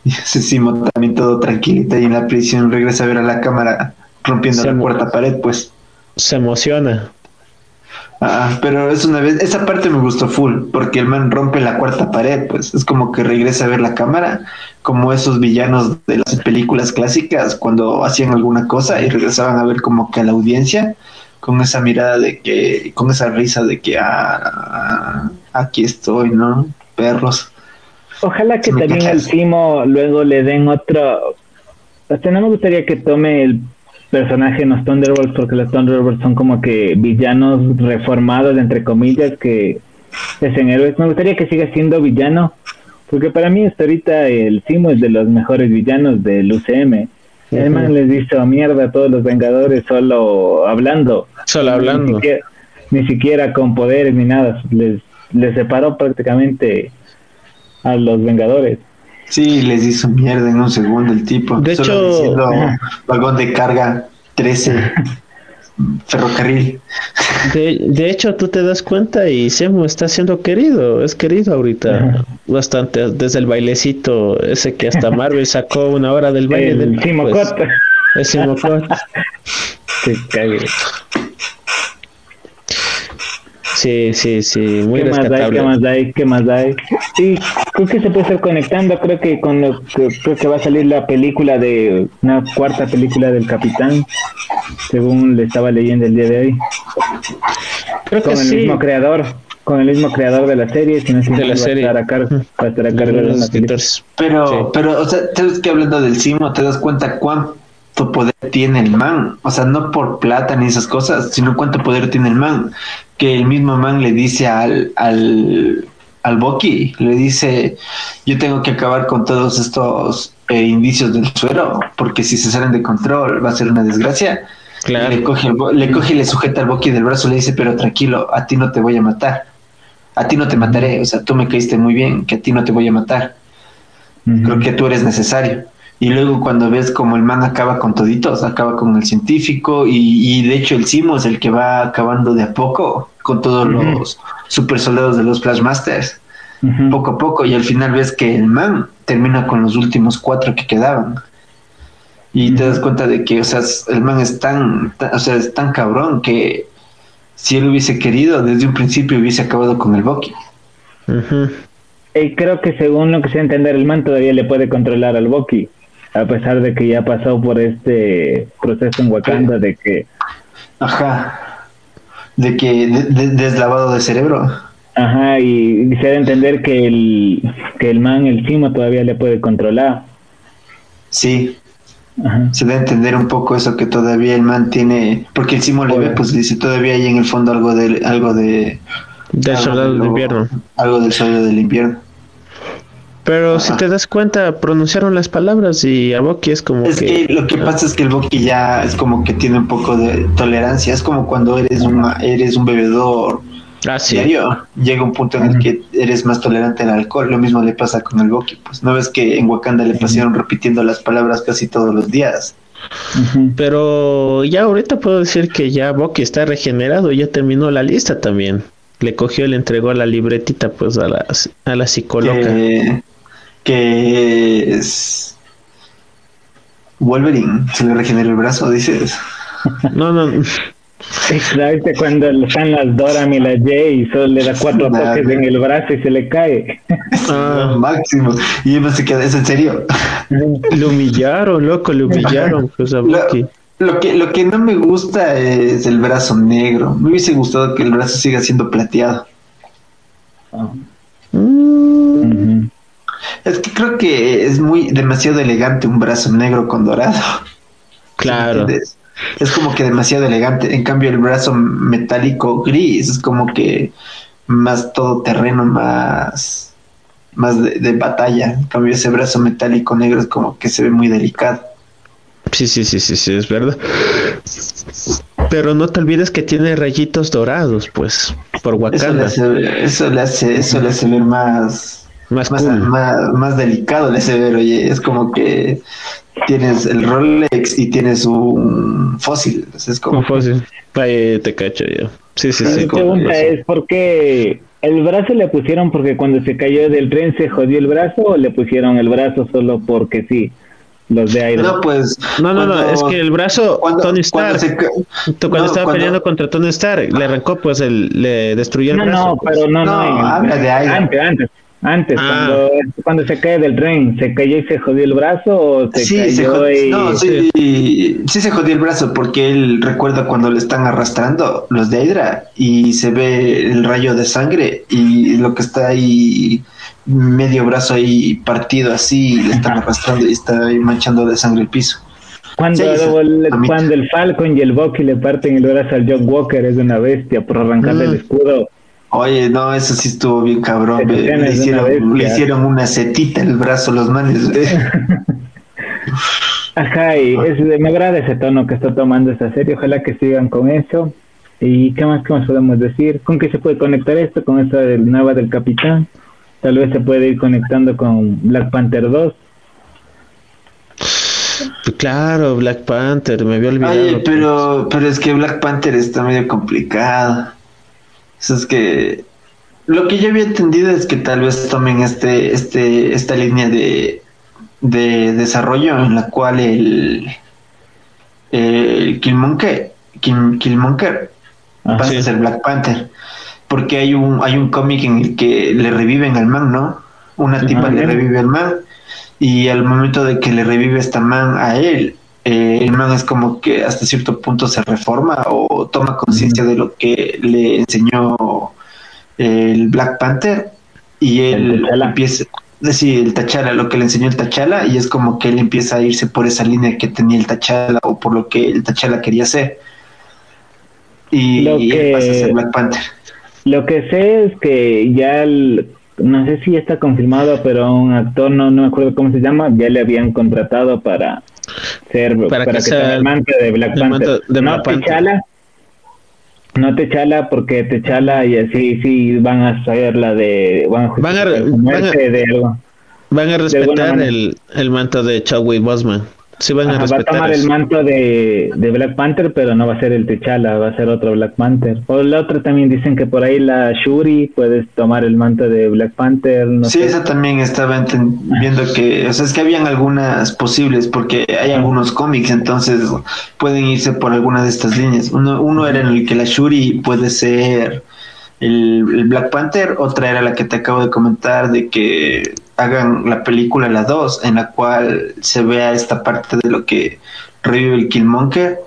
Y ese Simo también todo tranquilito ahí en la prisión regresa a ver a la cámara rompiendo Se la cuarta pared, pues. Se emociona. Ah, pero es una vez, esa parte me gustó full, porque el man rompe la cuarta pared, pues es como que regresa a ver la cámara, como esos villanos de las películas clásicas cuando hacían alguna cosa y regresaban a ver como que a la audiencia con esa mirada de que, con esa risa de que ah, aquí estoy, ¿no? Perros. Ojalá que también al. Simo luego le den otro. Sea, no me gustaría que tome el personaje en los Thunderbolts porque los Thunderbolts son como que villanos reformados, entre comillas, que es en héroes. Me gustaría que siga siendo villano porque para mí hasta ahorita el Simo es de los mejores villanos del UCM. Además Ujú. les hizo mierda a todos los Vengadores solo hablando. Solo Ni hablando. siquiera, ni siquiera con poderes ni nada. Les, les separó prácticamente a los Vengadores. Sí, les hizo mierda en un segundo el tipo. De Solo hecho- diciendo vagón de carga 13 ferrocarril. De, de hecho, tú te das cuenta y Semo está siendo querido, es querido ahorita bastante, desde el bailecito ese que hasta Marvel sacó una hora del baile El del Simo pues, el Simo Cot. Que cague. Sí, sí, sí, muy ¿Qué más hay? ¿Qué más hay? ¿Qué más hay? Sí, creo que se puede estar conectando. Creo que con lo- que- creo que va a salir la película de una cuarta película del Capitán, según le estaba leyendo el día de hoy, Creo que con el sí. mismo creador, con el mismo creador de la serie, si no De la va a serie. estar a cargo, va a estar a cargo de Los escritores. Pero, Sí. pero, o sea, sabes que hablando del Simo, te das cuenta cuán cuánto poder tiene el man. O sea, no por plata ni esas cosas, sino cuánto poder tiene el man. Que el mismo man le dice al, al, al Boki, le dice, yo tengo que acabar con todos estos eh, indicios del suero, porque si se salen de control va a ser una desgracia. Claro. Le coge, el le coge y le sujeta al Boki del brazo, le dice, pero tranquilo, a ti no te voy a matar. A ti no te mataré, o sea, tú me caíste muy bien, que a ti no te voy a matar. Creo que tú eres necesario. Y luego cuando ves como el man acaba con toditos, acaba con el científico y, y de hecho el Simo es el que va acabando de a poco con todos los super soldados de los Flashmasters, Ujú. poco a poco, y al final ves que el man termina con los últimos cuatro que quedaban. Y te das cuenta de que, o sea, el man es tan, tan- o sea, es tan cabrón que si él hubiese querido, desde un principio hubiese acabado con el Bucky. Y creo que según lo que se entender, el man todavía le puede controlar al Bucky, a pesar de que ya pasó por este proceso en Wakanda de que, Ajá. De que de- de- deslavado de cerebro. ajá, y se da a entender que el, que el man, el Simo, todavía le puede controlar. Sí, Ajá. se da a entender un poco eso que todavía el man tiene, porque el Simo le ve, pues dice todavía hay en el fondo algo de algo de Del algo soldado de de lo- invierno. algo del soldado del invierno. Pero si te das cuenta, pronunciaron las palabras y a Bucky es como Es que... que lo que pasa es que el Bucky ya es como que tiene un poco de tolerancia, es como cuando eres un eres un bebedor. Ah, sí. diario, llega un punto en el que eres más tolerante al alcohol, lo mismo le pasa con el Bucky, pues. No ves que en Wakanda le pasaron repitiendo las palabras casi todos los días. Pero ya ahorita puedo decir que ya Bucky está regenerado, ya terminó la lista también. Le cogió y le entregó la libretita pues a la, a la psicóloga. que, que es Wolverine, se le regenera el brazo, dices. No, no, Exacto, cuando están las Dora y la J y solo le da cuatro Nada. toques en el brazo y se le cae. Ah. Máximo. Y yo no sé qué es en serio. lo humillaron, loco, lo humillaron pues a Lo, que, lo que no me gusta es el brazo negro. Me hubiese gustado que el brazo siga siendo plateado. Mm, Ujú. Es que creo que es muy demasiado elegante un brazo negro con dorado. claro. ¿entiendes? Es como que demasiado elegante. En cambio, el brazo metálico gris es como que más todo terreno, más, más de, de batalla. En cambio, ese brazo metálico negro es como que se ve muy delicado. Sí, sí, sí, sí, sí, es verdad. Pero no te olvides que tiene rayitos dorados, pues, por Eso le, Wakanda. hace, eso le hace, eso le hace ver más, Más más, cool. más, más delicado le hace ver, oye, es como que tienes el Rolex y tienes un fósil. Entonces es como Como fácil. Ahí te cacho yo. Sí, sí, sí. Mi pregunta es, ¿por qué el brazo le pusieron porque cuando se cayó del tren se jodió el brazo o le pusieron el brazo solo porque sí? Los de aire. No, pues. No, no, no, cuando- es que el brazo, cuando- Tony cuando Stark, se ca- tú cuando no, estaba cuando- peleando contra Tony Stark, le arrancó, pues, el, le destruyó el no, brazo. no, pues. pero no, no. No, habla de aire. Antes, antes. Antes, Ah. cuando, cuando se cae del tren, ¿se cayó y se jodió el brazo o se Sí, cayó se jod- y... no, sí, sí se jodió el brazo porque él recuerda cuando le están arrastrando los de Hydra y se ve el rayo de sangre y lo que está ahí medio brazo ahí partido así le están arrastrando y está ahí manchando de sangre el piso. Cuando, Sí, el, cuando el Falcon y el Bucky le parten el brazo al John Walker es una bestia por arrancarle Mm. el escudo. Oye, no, eso sí estuvo bien cabrón. Le hicieron, le bestia. hicieron una setita en el brazo los manes. Ajá, y es, me agrada ese tono que está tomando esta serie. Ojalá que sigan con eso. ¿Y qué más, qué más podemos decir? ¿Con qué se puede conectar esto? Con esta del nueva del Capitán. Tal vez se puede ir conectando con Black Panther 2. Claro, Black Panther, me había olvidado. Oye, pues. pero, pero es que Black Panther está medio complicado. Eso es que lo que yo había entendido es que tal vez tomen este, este, esta línea de, de desarrollo en la cual el, el Killmonger, Kill- Killmonger Ajá. pasa Sí. a ser Black Panther. Porque hay un, hay un cómic en el que le reviven al man, ¿no? Una tipa Ajá. le revive al man y al momento de que le revive esta man a él, eh, el man es como que hasta cierto punto se reforma o toma conciencia de lo que le enseñó el Black Panther y él El empieza decir el Tachala, lo que le enseñó el Tachala, y es como que él empieza a irse por esa línea que tenía el Tachala o por lo que el Tachala quería hacer. Y, Lo y él que- pasa a ser Black Panther. Lo que sé es que ya, el- no sé si está confirmado, pero un actor, no, no me acuerdo cómo se llama, ya le habían contratado para ser, Para para, que que, sea el manto de Black el Panther. manto de no Panther. T'Challa, no T'Challa porque T'Challa y así sí van a saber la de, van a, Van a- van de algo. Van a respetar el, el manto de Chadwick Boseman. Sí van a Ajá, va a tomar eso. el manto de, de Black Panther, pero no va a ser el T'Challa, va a ser otro Black Panther. O el otro también dicen que por ahí la Shuri puedes tomar el manto de Black Panther. No sí, sé. esa también estaba viendo que, o sea, es que habían algunas posibles, porque hay algunos cómics, entonces pueden irse por alguna de estas líneas. Uno, uno era en el que la Shuri puede ser el, el Black Panther, otra era la que te acabo de comentar de que hagan la película la 2, en la cual se vea esta parte de lo que revive el Killmonger,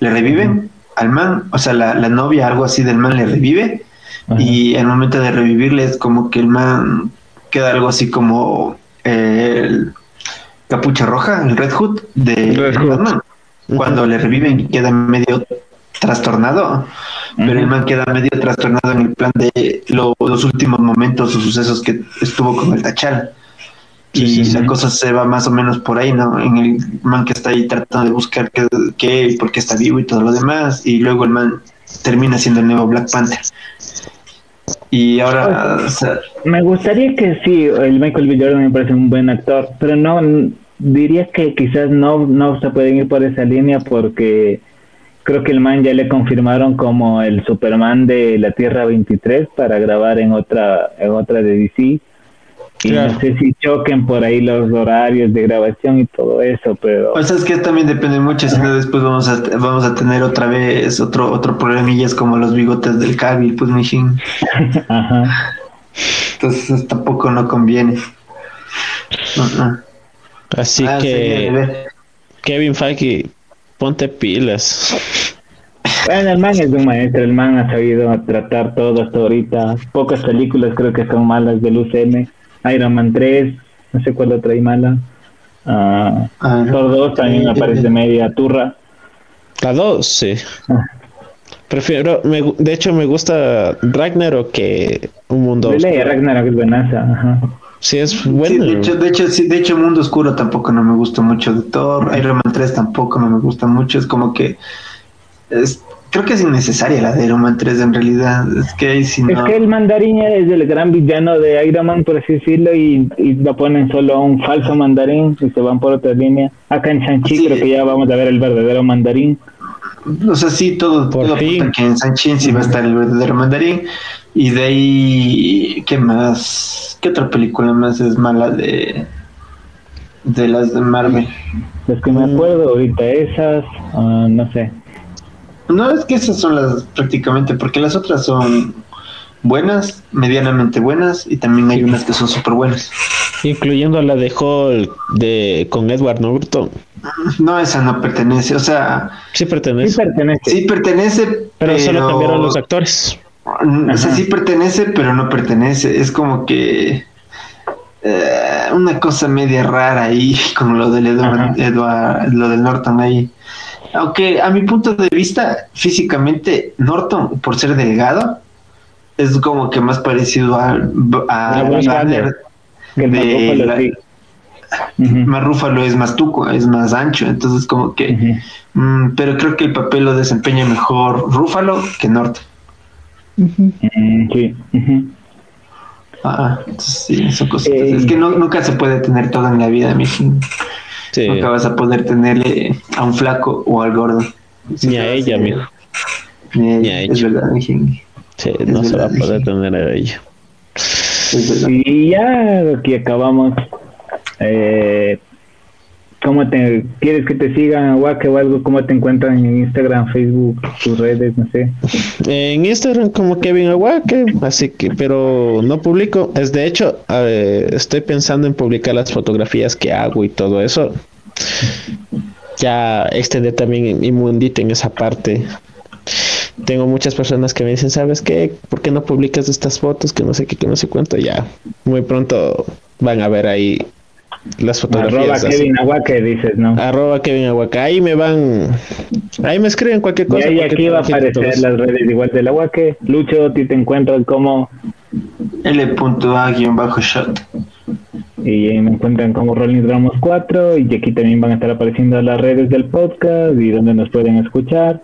le reviven al man, o sea, la, la novia, algo así del man le revive. Y al momento de revivirle es como que el man queda algo así como eh, el capucha roja, el Red Hood de Red de Hood. Batman. Cuando le reviven queda medio trastornado, pero el man queda medio trastornado en el plan de lo- los últimos momentos o sucesos que estuvo con el Tachal. Sí, y sí, sí. la cosa se va más o menos por ahí, ¿no? En el man que está ahí tratando de buscar qué, qué por qué está vivo y todo lo demás, y luego el man termina siendo el nuevo Black Panther. Y ahora, o sea, Me gustaría que sí, el Michael B. Jordan me parece un buen actor, pero no diría que quizás no, no se pueden ir por esa línea porque creo que el man ya le confirmaron como el Superman de la Tierra 23 para grabar en otra en otra de DC. Y Claro. no sé si choquen por ahí los horarios de grabación y todo eso, pero o sea, es que también depende mucho, si no después vamos a, vamos a tener otra vez otro otro problemillas como los bigotes del Cavill, pues mijin. ajá. Entonces tampoco no conviene. Así Ah, que. Kevin Feige, ponte pilas. Bueno, el man es un maestro, el man ha sabido tratar todo hasta ahorita. Pocas películas creo que son malas del UCM. Iron Man 3, no sé cuál otra hay mala. Ah, no. Thor 2 también me parece media turra. La 2, sí. Ah. Prefiero, me de hecho me gusta Ragnarok que un mundo De oscuro. Ragnarok es buenaza. Ajá. Sí, es Sí, bueno. de hecho, de hecho, sí, de hecho, Mundo Oscuro tampoco no me gustó mucho de Thor, Iron Man 3 tampoco no me gusta mucho, es como que es, creo que es innecesaria la de Iron Man 3 en realidad, es que sí Es que el mandarín es el gran villano de Iron Man, por así decirlo, y, y lo ponen solo a un falso mandarín y se van por otra línea. Acá en Shang-Chi Sí. creo que ya vamos a ver el verdadero mandarín. O sea, sí, todo, Por todo fin. apunta que en Sanchin sí va a estar el verdadero mandarín. Y de ahí, ¿qué más? ¿Qué otra película más es mala de, de las de Marvel? Los que me Mm. acuerdo ahorita, esas, ah, no sé. No, es que esas son las prácticamente, porque las otras son buenas, medianamente buenas, y también hay unas que son súper buenas. Incluyendo la de Hulk de, con Edward Norton. No, esa no pertenece, o sea, Sí Sí pertenece. pertenece. sí pertenece, pero, solo cambiaron los actores. O sea, Ajá. sí pertenece, pero no pertenece. Es como que eh, una cosa media rara ahí con lo del. Edward- lo del Norton ahí. Aunque a mi punto de vista, físicamente, Norton, por ser delgado, es como que más parecido a, a, Banner. Que de la- sí. Más Rúfalo es más tuco, es más ancho, entonces como que... mm, pero creo que el papel lo desempeña mejor Rúfalo que Norton. Mm, sí. Ah, entonces sí, son cositas. Eh. Es que no, nunca se puede tener todo en la vida, mijín. Sí. Nunca vas a poder tenerle a un flaco o al gordo. Ni a ella, amigo. Ni a Ni ella, es verdad, mijín. Sí, no se va a poder tener a ella. Y ya aquí acabamos. Eh, ¿Cómo te quieres que te sigan, Wake o algo? ¿Cómo te encuentran en Instagram, Facebook, tus redes? No sé. En Instagram como Kevin Aguaque, así que, pero no publico. Es de hecho, eh, estoy pensando en publicar las fotografías que hago y todo eso. Ya extender también mi mundito en esa parte. Tengo muchas personas que me dicen, ¿sabes qué? ¿Por qué no publicas estas fotos? Que no sé qué, que no sé cuánto. Ya, muy pronto van a ver ahí las fotografías. Arroba así. Kevin Aguaque, dices, ¿no? Arroba Kevin Aguaca. Ahí me van. Ahí me escriben cualquier Y cosa. ahí cualquier aquí va a aparecer las redes igual del Aguaque. Lucho, a ti te encuentran como L.A-shot. y ahí me encuentran como Rolling Ramos 4 y aquí también van a estar apareciendo las redes del podcast y donde nos pueden escuchar.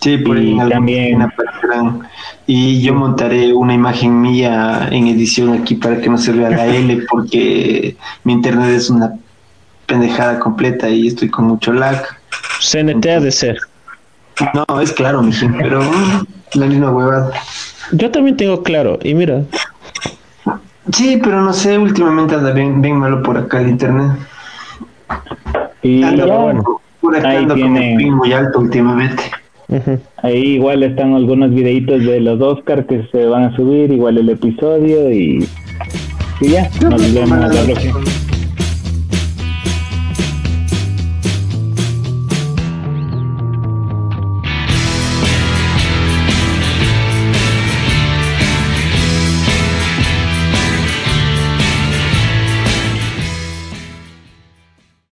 Sí, por Y ahí también- aparecerán. Y yo montaré una imagen mía en edición aquí para que no se vea la L, porque mi internet es una pendejada completa y estoy con mucho lag. CNT ha de ser. No, es claro, mijín, pero mm, la misma huevada. Yo también tengo claro. Y mira, Sí, pero no sé, últimamente anda bien, bien malo por acá el internet. Y Anda ya, por- acá con tiene- ping muy alto últimamente. Ahí igual están algunos videitos de los Oscar que se van a subir, igual el episodio y, y ya, nos vemos la próxima.